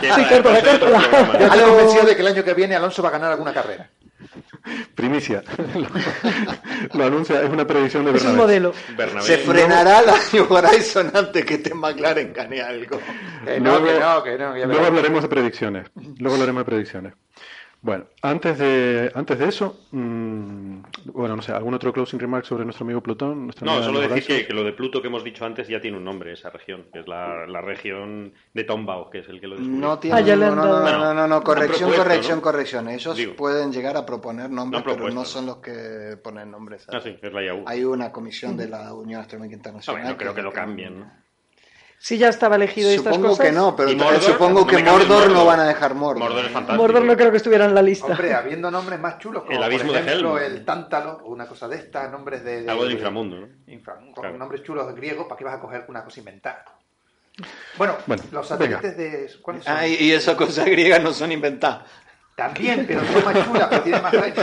C: ¿Quién
E: Sí, córtala, córtala.
F: Yo estoy convencido de que el año que viene Alonso va a ganar alguna carrera.
B: primicia. lo anuncia, es una predicción de
E: Es un
B: Bernabé.
E: modelo.
C: Bernabé.
D: Se frenará la New Horizon antes que te McLaren gane algo.
F: Que no,
B: Luego-
F: que no, que no. ya
B: Luego
F: verás.
B: hablaremos de predicciones. Luego hablaremos de predicciones. Bueno, antes de, antes de eso, mm, bueno, no sé, ¿algún otro closing remark sobre nuestro amigo Plutón? Nuestra
C: No, solo decir que, que lo de Pluto que hemos dicho antes ya tiene un nombre, esa región, que es la, la región de Tombao, que es el que lo descubrió.
D: No
E: Ah,
D: tiene,
E: le
D: no, no, no,
C: Bueno,
D: no, no, no, corrección,
C: propuesto,
D: corrección,
C: ¿no?
D: corrección. Ellos
C: Digo.
D: pueden llegar a proponer nombres, pero no
C: ¿no?
D: son los que ponen nombres.
C: Ah, sí, es la IAU.
D: Hay una comisión de la Unión Astronómica
C: No,
D: Internacional.
C: bueno, creo que
D: la
C: lo cambien, ¿no?
E: Si ya estaba elegido y estas
D: Supongo
E: cosas.
D: que no, pero
C: ¿Y
D: entonces
C: Mordor?
D: supongo
C: No
D: que
C: cambies
D: Mordor no
C: Mordor.
D: van a dejar Mordor.
C: Mordor es fantástico.
E: Mordor no creo que estuviera en la lista.
F: Hombre, habiendo nombres más chulos como
C: El abismo
F: por
C: de
F: ejemplo
C: Helm.
F: el Tántalo o una cosa de estas, nombres de, de-
C: Algo del
F: de-
C: inframundo, ¿no?
F: infra- con
C: Claro.
F: nombres chulos griegos, ¿para qué vas a coger una cosa inventada? Bueno,
B: Bueno,
F: los satélites de ¿cuáles son?
D: Ah, y, y esas cosas griegas no son inventadas.
F: También, pero son más chulas, pero tienen más años.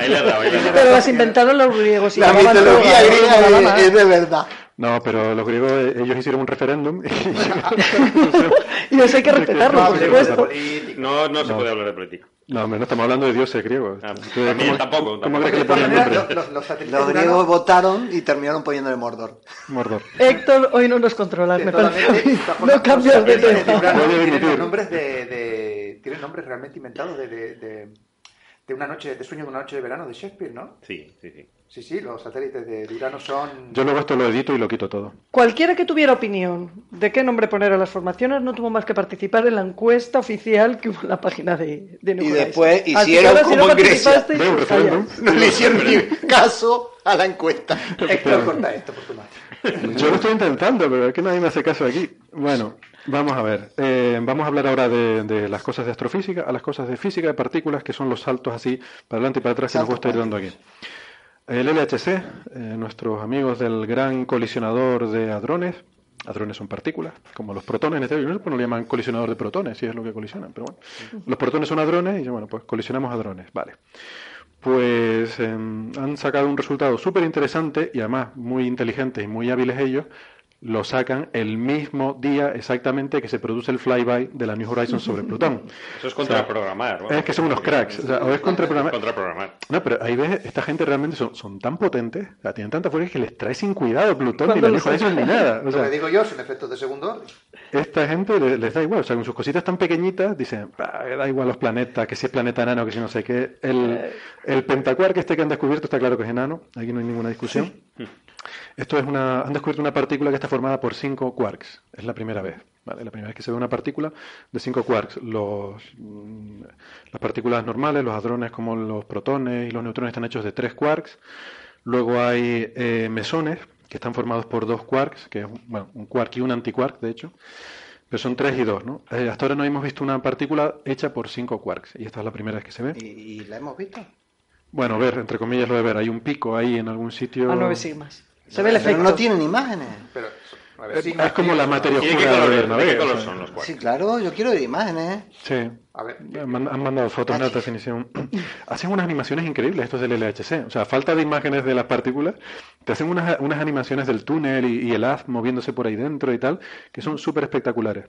C: Ahí le has dado, ahí le has dado.
E: Pero las inventaron los griegos. y
D: La mitología griega es de verdad.
B: No, pero los griegos, eh, ellos hicieron un referéndum y
E: Y eso hay que respetarlo,
F: No
E: por supuesto.
C: No, no se
B: No.
C: puede hablar de política.
B: No, hombre, no estamos hablando de dioses griegos.
C: Ah,
B: Entonces,
C: también
B: ¿cómo-
C: tampoco,
B: ¿Cómo
C: tampoco.
B: crees que le
F: De todas
B: ponen
F: maneras,
B: nombre?
F: los,
D: griegos votaron y terminaron poniéndole Mordor.
B: Mordor.
E: Héctor, hoy no nos controlas, me parece. No cambias de tema.
F: Tienen nombres de, de- tienen nombres realmente inventados de, de, de- de una noche, de sueño de una noche de verano de Shakespeare, ¿no?
C: Sí, sí, sí.
F: Sí, sí, los satélites de, Urano son.
B: Yo luego esto lo edito y lo quito todo.
E: Cualquiera que tuviera opinión de qué nombre poner a las formaciones no tuvo más que participar en la encuesta oficial que hubo en la página de, de
D: Y después hicieron
E: ahora, si
D: como
E: no
D: en Grecia.
E: pues.
D: No le hicieron ni caso a la encuesta.
F: Héctor, corta esto por tu madre.
B: Yo lo estoy intentando, pero es que nadie me hace caso aquí. Bueno, vamos a ver. Eh, vamos a hablar ahora de, de las cosas de astrofísica a las cosas de física de partículas, que son los saltos así para adelante y para atrás que nos gusta ir dando aquí. El LHC, eh, nuestros amigos del gran colisionador de hadrones, hadrones son partículas, como los protones en este caso, pues no le llaman colisionador de protones, si es lo que colisionan, pero bueno. Los protones son hadrones y bueno, pues colisionamos hadrones, vale. Pues eh, han sacado un resultado súper interesante y además muy inteligentes y muy hábiles ellos, lo sacan el mismo día exactamente que se produce el flyby de la New Horizons sobre Plutón.
C: Eso es contraprogramar. ¿no?
B: Es que son unos cracks, o sea, o es contraprogramar.
C: Contraprogramar.
B: No, pero ahí ves, esta gente realmente son, son tan potentes, o sea, tienen tanta fuerza que les trae sin cuidado Plutón ni la New Horizons ni nada. O
F: Lo
B: sea,
F: que digo yo, sin efectos de segundo orden.
B: esta gente le- les, da igual, o sea, con sus cositas tan pequeñitas dicen, "Ah, da igual los planetas, que si es planeta enano, que si no sé qué. El, el pentacuark este que han descubierto está claro que es enano, aquí no hay ninguna discusión. Esto es una, han descubierto una partícula que está formada por cinco quarks, es la primera vez, ¿vale? La primera vez que se ve una partícula de cinco quarks. Los, mm, las partículas normales, los hadrones como los protones y los neutrones están hechos de tres quarks. Luego hay eh, mesones que están formados por dos quarks, que es un- bueno, un quark y un antiquark, de hecho. Pero son tres y dos, ¿no? Eh, hasta ahora no hemos visto una partícula hecha por cinco quarks, y esta es la primera vez que se ve.
D: ¿Y, y la hemos visto?
B: Bueno, ver, entre comillas lo de ver, hay un pico ahí en algún sitio.
E: A nueve sigmas. Se ve el
D: Pero
E: efecto.
D: no tienen imágenes.
F: Pero, a ver,
B: Es,
F: sigmas,
B: es como la materia
C: ¿Y de qué
B: oscura de
C: qué color son los quarks?
D: Sí, claro, yo quiero imágenes.
B: Sí.
F: A ver,
B: Han man- han mandado fotos en alta definición. Hacen unas animaciones increíbles estos del LHC. O sea, falta de imágenes de las partículas, te hacen unas, unas animaciones del túnel y, y el haz moviéndose por ahí dentro y tal, que son súper espectaculares.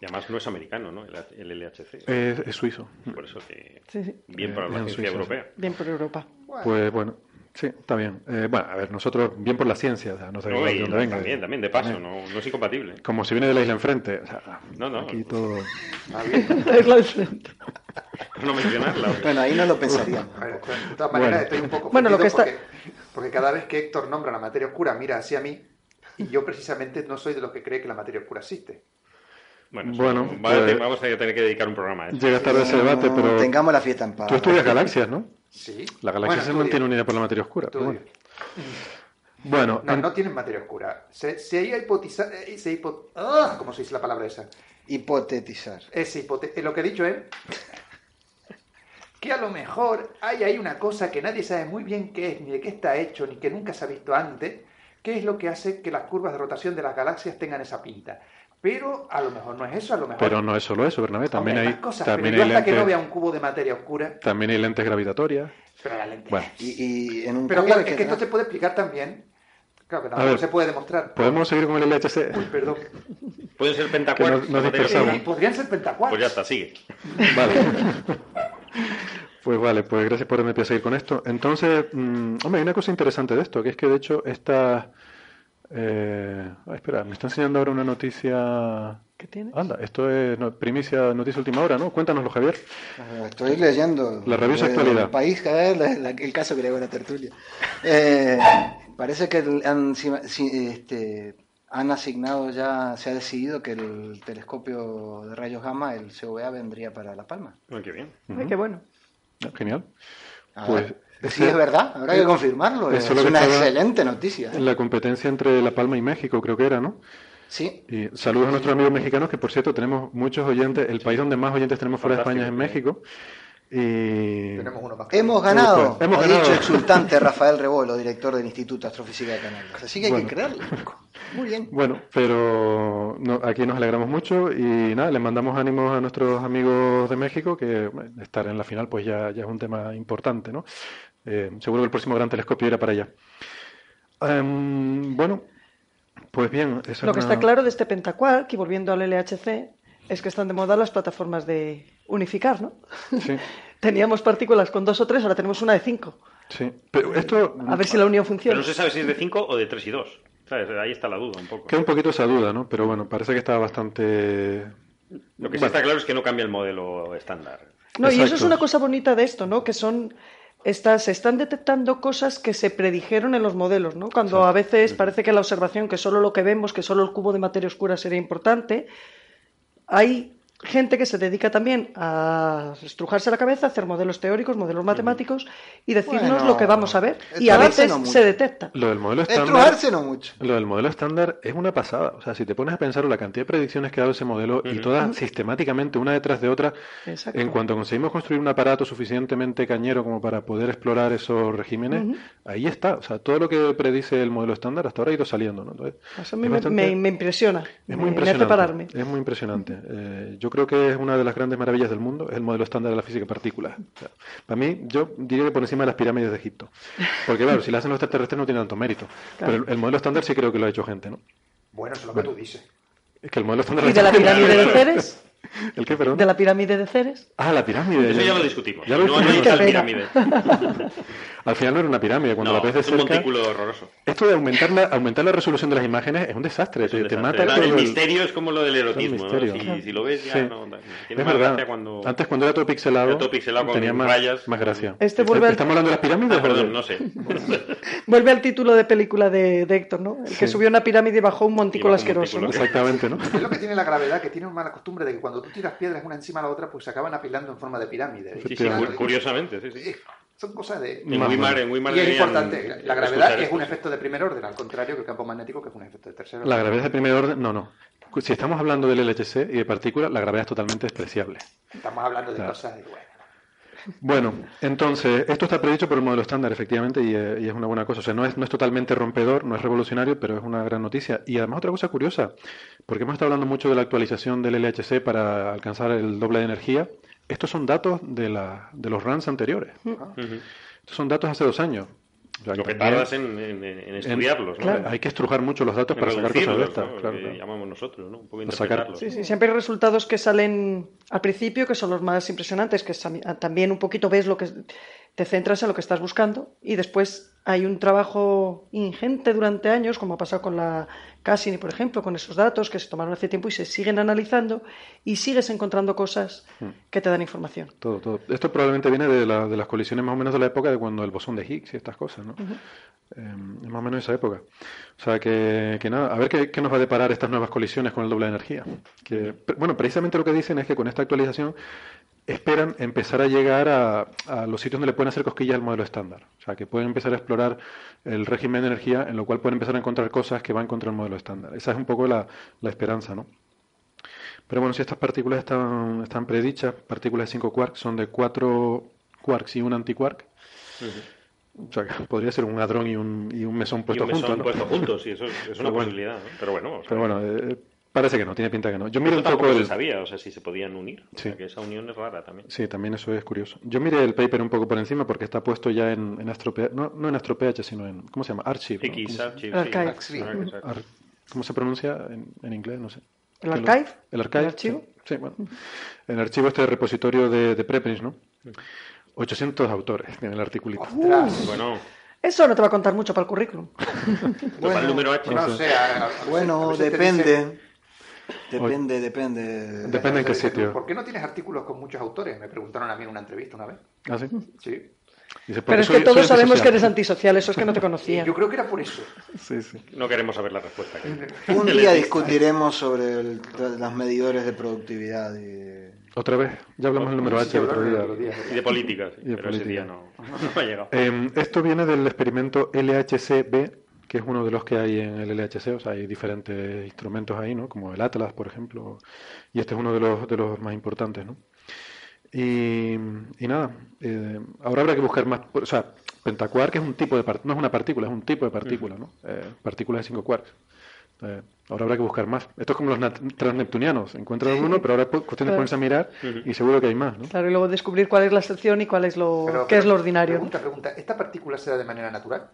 C: Y además no es americano, ¿no? El, el LHC.
B: Es, es suizo.
C: Por eso que...
E: Sí, sí.
C: Bien para
B: Eh,
C: la
B: en
C: ciencia
B: Suiza,
C: europea.
E: Bien por Europa.
B: Pues bueno, sí, está bien. Eh, bueno, a ver, nosotros, bien por la ciencia, o sea, no sé
C: No,
B: de dónde venga.
C: también, también, de paso,
B: También.
C: no, no es incompatible.
B: Como si viene de la isla enfrente. O sea,
C: No, no.
B: Aquí todo.
E: Es la de frente.
C: Por no mencionarla.
D: Bueno, ahí no lo pensaríamos.
F: a ver, de todas maneras
B: Bueno.
F: estoy un poco
E: Bueno, lo que está-
F: porque, porque cada vez que Héctor nombra la materia oscura mira hacia mí y yo precisamente no soy de los que cree que la materia oscura existe.
C: Bueno,
B: pues-
C: vamos a tener que dedicar un programa a eso.
B: Llega tarde ese debate,
D: No,
B: pero.
D: Tengamos la fiesta en paz.
B: Tú estudias galaxias, ¿no?
F: Sí.
B: La galaxia
F: Bueno,
B: no
F: estudio.
B: tiene una idea por la materia oscura. pero bueno. Bueno,
F: No,
B: en-
F: no tienen materia oscura. Se, se ha hipotizado... Se hipo- ¡Ah! ¿Cómo se dice la palabra esa?
D: Hipotetizar.
F: Es hipote- eh, Lo que he dicho es que a lo mejor hay ahí una cosa que nadie sabe muy bien qué es, ni de qué está hecho, ni que nunca se ha visto antes, que es lo que hace que las curvas de rotación de las galaxias tengan esa pinta. Pero a lo mejor no es eso, a lo mejor...
B: pero no es solo eso, Bernabé. También hay,
F: más cosas,
B: también
F: pero
B: hay
F: que no
B: lentes,
F: vea un cubo de materia oscura,
B: también hay lentes gravitatorias.
F: pero la lente...
B: Bueno,
D: Y, y en un
F: Pero claro,
D: hay
F: es que esto se puede explicar también. Claro que
B: A
F: tampoco
B: ver,
F: se puede demostrar.
B: ¿podemos seguir con el LHC?
F: Uy, perdón.
C: Pueden ser te digo.
B: dispersamos.
F: Eh, podrían ser pentacuarks.
C: Pues ya está, sigue.
B: Vale. Pues vale, pues gracias por a seguir con esto. Entonces, mm, hombre, hay una cosa interesante de esto, que es que de hecho estas Eh, espera, me está enseñando ahora una noticia.
E: ¿Qué tienes?
B: Anda, esto es no, primicia, noticia última hora, ¿no? Cuéntanoslo, Javier.
D: Ah, Estoy leyendo.
B: La rabiosa
D: eh,
B: actualidad.
D: El país, la- la- el caso que le hago a la tertulia. Eh, parece que han, este, han asignado ya, se ha decidido que el telescopio de rayos gamma, el CVA, vendría para La Palma.
C: Ay, qué bien.
E: Ay, qué bueno.
B: Ah, Genial. Pues,
D: sí, es verdad, habrá que confirmarlo.
B: eso
D: Es una excelente noticia. ¿eh?
B: En la competencia entre La Palma y México, creo que era, ¿no?
D: Sí,
B: Y saludos a nuestros amigos mexicanos, que por cierto tenemos muchos oyentes. El país donde más oyentes tenemos fuera de España es en México. Y
F: Tenemos uno más
D: hemos ganado.
B: Hemos
D: ha
B: ganado.
D: dicho exultante Rafael Rebolo, director del Instituto de Astrofísica de Canarias. Así que hay
B: Bueno.
D: que creerlo. Muy bien.
B: Bueno, pero no, aquí nos alegramos mucho y nada, les mandamos ánimos a nuestros amigos de México, que estar en la final pues ya, ya es un tema importante, ¿no? Eh, seguro que el próximo gran telescopio irá para allá. Em, bueno, pues bien, eso
E: Lo que
B: una-
E: está claro de este Pentaquark, y volviendo al LHC, es que están de moda las plataformas de unificar, ¿no?
B: Sí,
E: Teníamos partículas con dos o tres, ahora tenemos una de cinco.
B: sí. Pero esto
E: A ver si la unión
C: Pero
E: funciona.
C: no se sabe si es de 5 o de 3 y 2. ¿Sabes? Ahí está la duda un poco.
B: queda un poquito esa duda, ¿no? Pero bueno, parece que está bastante...
C: Lo que sí
B: Bueno.
C: está claro es que no cambia el modelo estándar.
E: No, y eso es una cosa bonita de esto, ¿no? Que son está- se están detectando cosas que se predijeron en los modelos, ¿no? Cuando a veces parece que la observación, que solo lo que vemos, que solo el cubo de materia oscura sería importante, hay gente que se dedica también a estrujarse la cabeza, a hacer modelos teóricos, modelos matemáticos y decirnos
D: Bueno,
E: lo que vamos a ver. Y a veces
D: no
E: se detecta.
B: Lo del modelo estándar...
D: Estrujarse no mucho.
B: Lo del modelo estándar es una pasada. O sea, si te pones a pensar en la cantidad de predicciones que ha dado ese modelo y todas sistemáticamente, una detrás de otra,
E: Exacto.
B: en cuanto conseguimos construir un aparato suficientemente cañero como para poder explorar esos regímenes, ahí está. O sea, todo lo que predice el modelo estándar hasta ahora ha ido saliendo. ¿no? Entonces,
E: Eso a mí
B: es
E: me,
B: bastante-
E: me- me impresiona.
B: es muy
E: me
B: impresionante.
E: hace pararme.
B: Es muy impresionante. Eh, yo creo que es una de las grandes maravillas del mundo, es el modelo estándar de la física de partículas. O sea, para mí, yo diría que por encima de las pirámides de Egipto. Porque claro, si lo hacen los extraterrestres no tiene tanto mérito. Pero el, el modelo estándar sí creo que lo ha hecho gente, ¿no?
F: Bueno, eso es lo que tú dices.
B: Es que el modelo estándar...
E: ¿Y de la pirámide de Ceres?
B: ¿El qué, perdón?
E: ¿De la pirámide de Ceres?
B: Ah, la pirámide.
C: Eso ya lo discutimos.
B: Ya lo
C: no, no hay
B: discutimos.
C: tal
E: Qué pena.
C: pirámide.
B: Al final no era una pirámide. Cuando
C: No,
B: la ves de
C: es un
B: cerca...
C: montículo horroroso.
B: Esto de aumentar la, aumentar la resolución de las imágenes es un desastre.
C: Es un
B: te, te
C: desastre.
B: mata
C: La- el
B: el-
C: misterio es como lo del erotismo. ¿no?
B: misterio.
C: Si, si lo ves ya
B: Sí.
C: no. Tiene
B: Es
C: más
B: verdad.
C: gracia cuando.
B: Antes cuando era todo pixelado,
C: Era todo pixelado con
B: tenía más,
C: rayas.
B: más gracia.
E: Este vuelve al-
B: ¿Estamos hablando de las pirámides?
C: Ah, perdón, no sé.
E: Vuelve al título de película de, de Héctor, ¿no? El que
B: Sí.
E: subió una pirámide y bajó un montículo
C: un
E: asqueroso.
B: Exactamente, ¿no?
F: Es lo que tiene la gravedad, que tiene una mala costumbre de que cuando tú tiras piedras una encima de la otra, pues se acaban apilando en forma de pirámide.
C: Sí, sí, curiosamente, sí, sí.
F: Son cosas de...
C: En Weimar, en Weimar
F: Y es importante, la- la gravedad es un efecto de primer orden, al contrario que el campo magnético, que es un efecto de tercer orden.
B: La gravedad de primer orden, no, no. Si estamos hablando del LHC y de partículas, la gravedad es totalmente despreciable.
F: Estamos hablando de
B: Claro.
F: cosas de... Bueno,
B: Bueno, entonces, esto está predicho por el modelo estándar, efectivamente, y, eh, y es una buena cosa. O sea, no es, no es totalmente rompedor, no es revolucionario, pero es una gran noticia. Y además otra cosa curiosa, porque hemos estado hablando mucho de la actualización del LHC para alcanzar el doble de energía. Estos son datos de, la, de los runs anteriores.
C: Ujú.
B: Estos son datos hace dos años. O sea,
C: Lo que
B: también
C: tardas en, en- en estudiarlos, ¿no?
B: Hay que estrujar mucho los datos
C: En
B: para sacar cosas de estas.
C: ¿no?
B: claro,
C: llamamos nosotros, ¿no? Un poco
B: Para sacar-
C: interpretarlos.
E: Sí, sí, siempre hay resultados que salen al principio, que son los más impresionantes, que también un poquito ves lo que te centras en lo que estás buscando y después hay un trabajo ingente durante años, como ha pasado con la Cassini, por ejemplo, con esos datos que se tomaron hace tiempo y se siguen analizando y sigues encontrando cosas que te dan información.
B: Todo, todo. Esto probablemente viene de, la- de las colisiones más o menos de la época de cuando el bosón de Higgs y estas cosas, ¿no? Eh, es más o menos esa época. O sea que, que nada, a ver qué, qué nos va a deparar estas nuevas colisiones con el doble de energía. Que, bueno, precisamente lo que dicen es que con esta actualización esperan empezar a llegar a, a los sitios donde le pueden hacer cosquillas al modelo estándar. O sea, que pueden empezar a explorar el régimen de energía en lo cual pueden empezar a encontrar cosas que van contra el modelo estándar. Esa es un poco la, la esperanza, ¿no? Pero bueno, si estas partículas están, están predichas, partículas de 5 quarks son de 4 quarks y un antiquark. O sea, que podría ser un hadrón y un, y un mesón puesto
C: un mesón
B: juntos, ¿no?
C: puesto juntos, sí, eso es, es una
B: bueno.
C: posibilidad, ¿no? Pero bueno, o sea,
B: Pero bueno, eh, parece que no, tiene pinta que no. Yo miré
C: esto
B: un poco
C: tampoco se
B: el...
C: sabía, o sea, si se podían unir. O sea,
B: Sí.
C: que esa unión es rara también.
B: Sí, también eso es curioso. Yo miré el paper un poco por encima porque está puesto ya en, en AstroPH, no, no en AstroPH, sino en, ¿cómo se llama? Archive. ¿no?
C: X,
B: ¿Cómo, se,
C: Archive,
E: Archive.
C: sí. Ah, exacto.
B: Ar- ¿cómo se pronuncia en, en inglés? No sé.
E: ¿El archive?
B: El archive.
E: ¿El archivo?
B: Sí, sí, bueno. El archivo este repositorio de, de preprints, ¿no? 800 autores tiene el articulito.
F: ostras,
C: Bueno,
E: Eso no te va a contar mucho para el currículum.
C: Bueno, el número H.
F: No sé, a- a- a
D: Bueno, depende. Depende, depende.
B: Depende en qué sitio.
F: ¿Por qué no tienes artículos con muchos autores? Me preguntaron a mí en una entrevista una vez.
B: ¿Ah, sí?
F: Sí.
B: Dice,
E: Pero es
B: soy-
E: que todos
B: soy
E: sabemos que eres antisocial, eso es que no te conocía.
F: yo creo que era por eso.
B: Sí, sí.
C: No queremos saber la respuesta.
D: Un día discutiremos sobre el- los medidores de productividad. Y...
B: Otra vez, ya hablamos del número
F: Sí,
B: H el otro día.
F: otro día.
C: Y de política, sí,
B: Y de
C: pero ese
B: política.
C: día no, no ha llegado.
B: Eh, esto viene del experimento LHC-B, que es uno de los que hay en el LHC, o sea, hay diferentes instrumentos ahí, ¿no? Como el Atlas, por ejemplo, y este es uno de los, de los más importantes, ¿no? Y, y nada, eh, ahora habrá que buscar más, o sea, pentaquark es un tipo de partícula, no es una partícula, es un tipo de partícula, ¿no? Eh, partículas de 5 quarks. Eh, ahora habrá que buscar más. Esto es como los transneptunianos, encuentran alguno, pero ahora es cuestión de
E: Claro.
B: ponerse a mirar y seguro que hay más, ¿no?
E: Claro, y luego descubrir cuál es la excepción y cuál es lo,
F: Pero-
E: qué es lo ordinario.
F: Pregunta, pregunta. ¿Esta partícula se da de manera natural?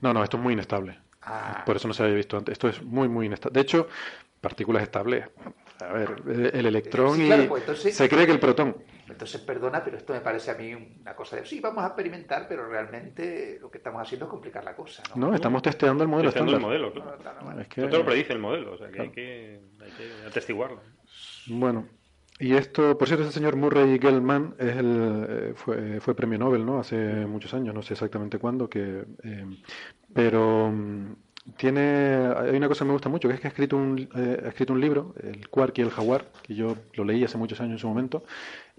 B: No, no, esto es muy inestable.
F: Ah.
B: Por eso no se había visto antes. Esto es muy, muy inestable. De hecho, partículas estables. A ver, el- el electrón
F: Sí,
B: y...
F: claro, pues entonces-
B: Se cree que el protón.
F: Entonces, perdona, pero esto me parece a mí una cosa de sí, vamos a experimentar, pero realmente lo que estamos haciendo es complicar la cosa. ¿no?
B: No, estamos testeando el modelo
C: Testeando el modelo, claro.
F: Claro, bueno.
B: Es que-
C: No te lo predice el modelo, o sea que hay que, hay que atestiguarlo.
B: Bueno, y esto, por cierto, ese señor Murray Gell-Mann es el, eh, fue, fue premio Nobel, ¿no? Hace muchos años, no sé exactamente cuándo, que, eh, pero mm, tiene, hay una cosa que me gusta mucho, que es que ha escrito un, eh, ha escrito un libro, El Quark y el Jaguar, que yo lo leí hace muchos años en su momento,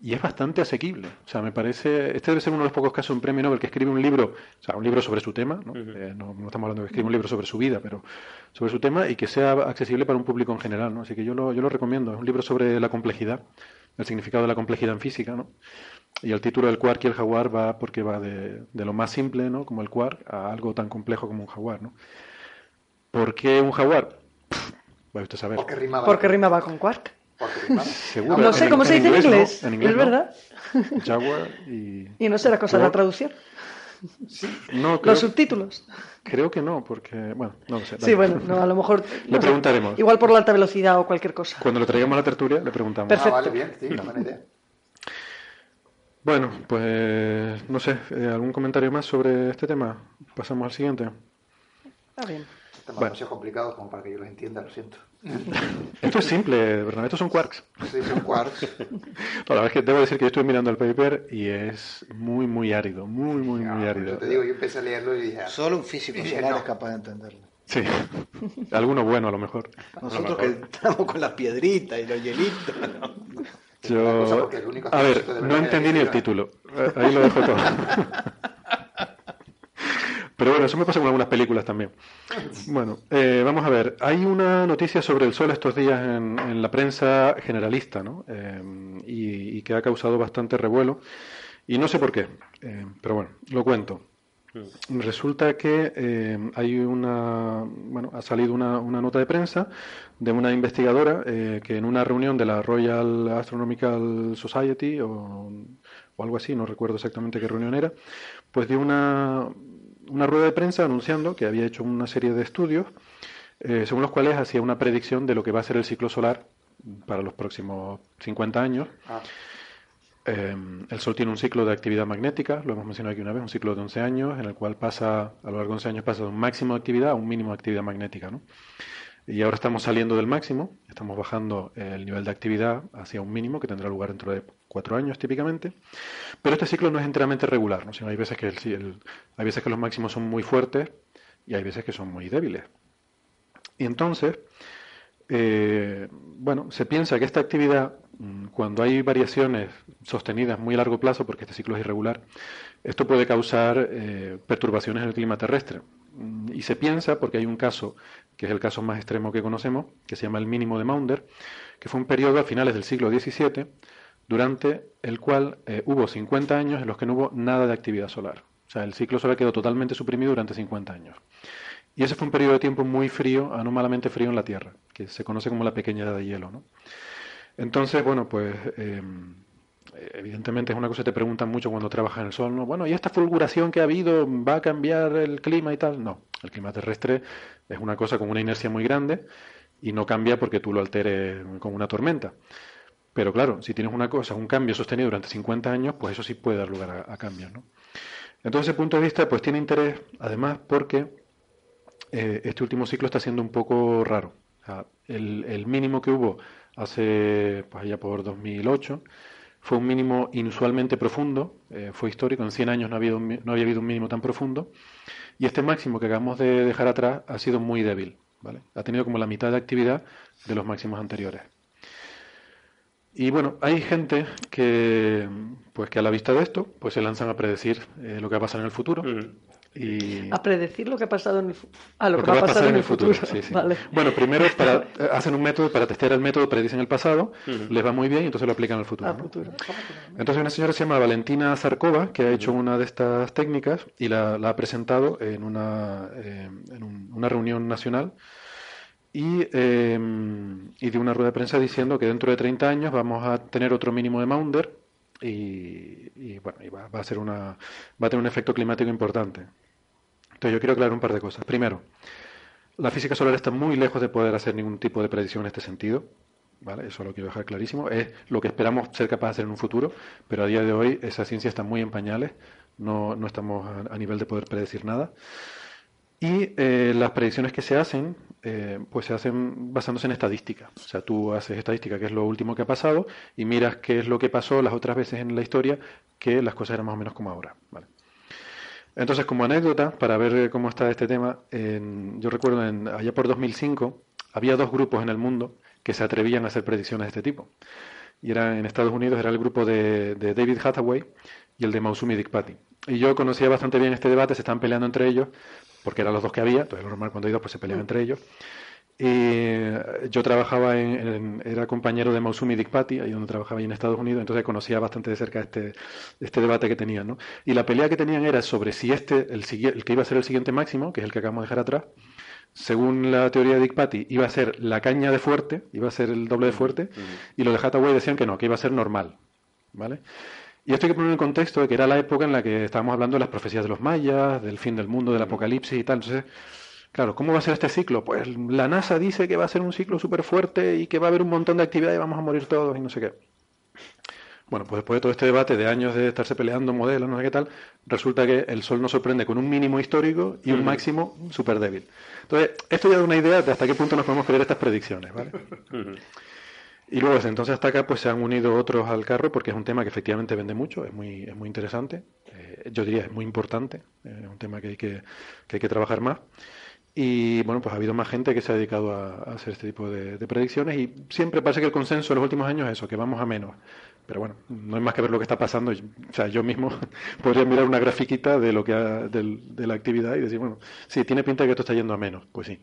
B: y es bastante asequible. O sea, me parece, este debe ser uno de los pocos casos en premio Nobel que escribe un libro, o sea, un libro sobre su tema, ¿no? Eh, no, no estamos hablando de que escribe un libro sobre su vida, pero sobre su tema y que sea accesible para un público en general, ¿no? Así que yo lo, yo lo recomiendo. Es un libro sobre la complejidad, el significado de la complejidad en física, ¿no? Y el título del quark y el jaguar va porque va de, de lo más simple, ¿no? Como el quark, a algo tan complejo como un jaguar, ¿no? ¿Por qué un jaguar? Pff, Vaya usted a saber.
F: Porque rimaba.
E: Porque rimaba con quark.
B: Seguro.
E: No sé
B: En-
E: cómo se dice en inglés,
B: ¿no? En
E: es verdad.
B: Jaguar y...
E: Y no será cosa de la traducción.
B: No, creo,
E: Los subtítulos.
B: creo que no, porque... Bueno, no lo sé.
E: Sí, bueno, no, a lo mejor.
B: Le
E: sé,
B: preguntaremos.
E: Igual por la alta velocidad o cualquier cosa.
B: Cuando lo traigamos a la tertulia le preguntamos.
E: Perfecto.
F: Ah, vale, bien, sí, una buena idea.
B: Bueno, pues no sé, eh, ¿algún comentario más sobre este tema? Pasamos al siguiente.
E: Está bien.
F: Estamos
B: Bueno.
F: demasiado complicados como para que yo los entienda, lo siento.
B: Esto es simple, Bernabé, estos son quarks.
F: Sí, son quarks.
B: No, la verdad es que debo decir que yo estuve mirando el paper y es muy, muy árido, muy, muy, muy
F: Ah,
B: árido.
F: Yo te digo, yo empecé a leerlo y dije, ah,
D: Solo un físico solar
F: no.
D: es capaz de entenderlo.
B: Sí, alguno bueno a lo mejor.
D: Nosotros que estamos con las piedritas y los hielitos. ¿no?
B: Yo, a ver, no entendí ni el título. Ahí lo dejo todo. Bueno, eso me pasa con algunas películas también. Bueno, eh, vamos a ver. Hay una noticia sobre el sol estos días en, la prensa generalista, ¿no? Eh, y, que ha causado bastante revuelo. Y no sé por qué, eh, pero bueno, lo cuento. Resulta que hay una, bueno, ha salido una, nota de prensa de una investigadora que en una reunión de la Royal Astronomical Society o algo así, no recuerdo exactamente qué reunión era, pues dio una, una rueda de prensa anunciando que había hecho una serie de estudios eh, según los cuales hacía una predicción de lo que va a ser el ciclo solar para los próximos 50 años.
F: Ah,
B: Eh, el Sol tiene un ciclo de actividad magnética, lo hemos mencionado aquí una vez, un ciclo de 11 años, en el cual pasa, a lo largo de 11 años pasa de un máximo de actividad a un mínimo de actividad magnética. ¿no? Y ahora estamos saliendo del máximo, estamos bajando el nivel de actividad hacia un mínimo que tendrá lugar dentro de cuatro años típicamente. Pero este ciclo no es enteramente regular, ¿no? sino hay veces que, el, el- hay veces que los máximos son muy fuertes y hay veces que son muy débiles. Y entonces, eh, bueno, se piensa que esta actividad, mm, cuando hay variaciones sostenidas muy a largo plazo, porque este ciclo es irregular, esto puede causar eh, perturbaciones en el clima terrestre. Mm, Y se piensa, porque hay un caso, que es el caso más extremo que conocemos, que se llama el mínimo de Maunder, que fue un periodo a finales del siglo XVII, durante el cual eh, hubo 50 años en los que no hubo nada de actividad solar. O sea, el ciclo solar quedó totalmente suprimido durante 50 años. Y ese fue un periodo de tiempo muy frío, anómalamente frío en la Tierra, que se conoce como la pequeña edad de hielo. ¿no? Entonces, bueno, pues eh, evidentemente es una cosa que te preguntan mucho cuando trabajas en el Sol, ¿no? Bueno, ¿y esta fulguración que ha habido va a cambiar el clima y tal? No, el clima terrestre es una cosa con una inercia muy grande y no cambia porque tú lo alteres con una tormenta. Pero claro, si tienes una cosa, un cambio sostenido durante 50 años, pues eso sí puede dar lugar a, cambios, ¿no? Entonces, ese punto de vista pues tiene interés, además, porque eh, este último ciclo está siendo un poco raro. El, mínimo que hubo hace, pues allá por 2008, fue un mínimo inusualmente profundo, eh, fue histórico, en 100 años no un mi- no había habido un mínimo tan profundo, y este máximo que acabamos de dejar atrás ha sido muy débil, ¿vale? Ha tenido como la mitad de actividad de los máximos anteriores. Y bueno, hay gente que, pues que a la vista de esto, pues se lanzan a predecir eh, lo que va a pasar en el futuro. Y
E: A predecir lo que ha pasado en el fu- ah, lo,
B: lo
E: que va a pasar en el futuro.
B: sí, sí.
E: Vale.
B: Bueno, primero para, eh, hacen un método para testear el método, predicen el pasado, les va muy bien y entonces lo aplican al futuro.
E: Futuro.
B: Entonces una señora se llama Valentina Zarkova, que ha hecho una de estas técnicas y la, la ha presentado en una, eh, en un- una reunión nacional y, eh, y de una rueda de prensa diciendo que dentro de 30 años vamos a tener otro mínimo de Maunder y, bueno, y va, a ser una, va a tener un efecto climático importante. Entonces yo quiero aclarar un par de cosas. Primero, la física solar está muy lejos de poder hacer ningún tipo de predicción en este sentido. ¿vale? Eso lo quiero dejar clarísimo. Es lo que esperamos ser capaces de hacer en un futuro, pero a día de hoy esa ciencia está muy en pañales. No, no estamos a nivel de poder predecir nada. Y eh, las predicciones que se hacen, eh, pues se hacen basándose en estadística. O sea, tú haces estadística, que es lo último que ha pasado, y miras qué es lo que pasó las otras veces en la historia, que las cosas eran más o menos como ahora. ¿vale? Entonces, como anécdota, para ver eh, cómo está este tema, en- yo recuerdo en, allá por 2005 había dos grupos en el mundo que se atrevían a hacer predicciones de este tipo. Y era en Estados Unidos era el grupo de, de David Hathaway y el de Mausumi Dikpati. Y yo conocía bastante bien este debate, se estaban peleando entre ellos, porque eran los dos que había, entonces lo normal cuando hay dos pues se pelean entre ellos. Y eh, yo trabajaba en, en- era compañero de Mausumi Dikpati, ahí donde trabajaba ahí en Estados Unidos, entonces conocía bastante de cerca este, este debate que tenían, ¿no? Y la pelea que tenían era sobre si este, el, el que iba a ser el siguiente máximo, que es el que acabamos de dejar atrás, según la teoría de Dikpati, iba a ser la caña de fuerte, iba a ser el doble de fuerte, y los de Hathaway decían que no, que iba a ser normal, ¿vale? Y esto hay que poner en contexto de que era la época en la que estábamos hablando de las profecías de los mayas, del fin del mundo, del apocalipsis y tal. Entonces, claro, ¿cómo va a ser este ciclo? Pues la NASA dice que va a ser un ciclo súper fuerte y que va a haber un montón de actividad y vamos a morir todos y no sé qué. Bueno, pues después de todo este debate de años de estarse peleando modelos, no sé qué tal, resulta que el Sol nos sorprende con un mínimo histórico y un máximo súper débil. Entonces, esto ya da una idea de hasta qué punto nos podemos creer estas predicciones, ¿vale? Y luego desde entonces hasta acá pues se han unido otros al carro porque es un tema que efectivamente vende mucho, es muy, es muy interesante, eh, yo diría es muy importante, eh, es un tema que hay que, que hay que trabajar más. Y bueno, pues ha habido más gente que se ha dedicado a, hacer este tipo de, de predicciones y siempre parece que el consenso en los últimos años es eso, que vamos a menos. Pero bueno, no hay más que ver lo que está pasando. O sea, yo mismo podría mirar una grafiquita de lo que ha- del- de la actividad y decir, bueno, sí, tiene pinta de que esto está yendo a menos. Pues sí.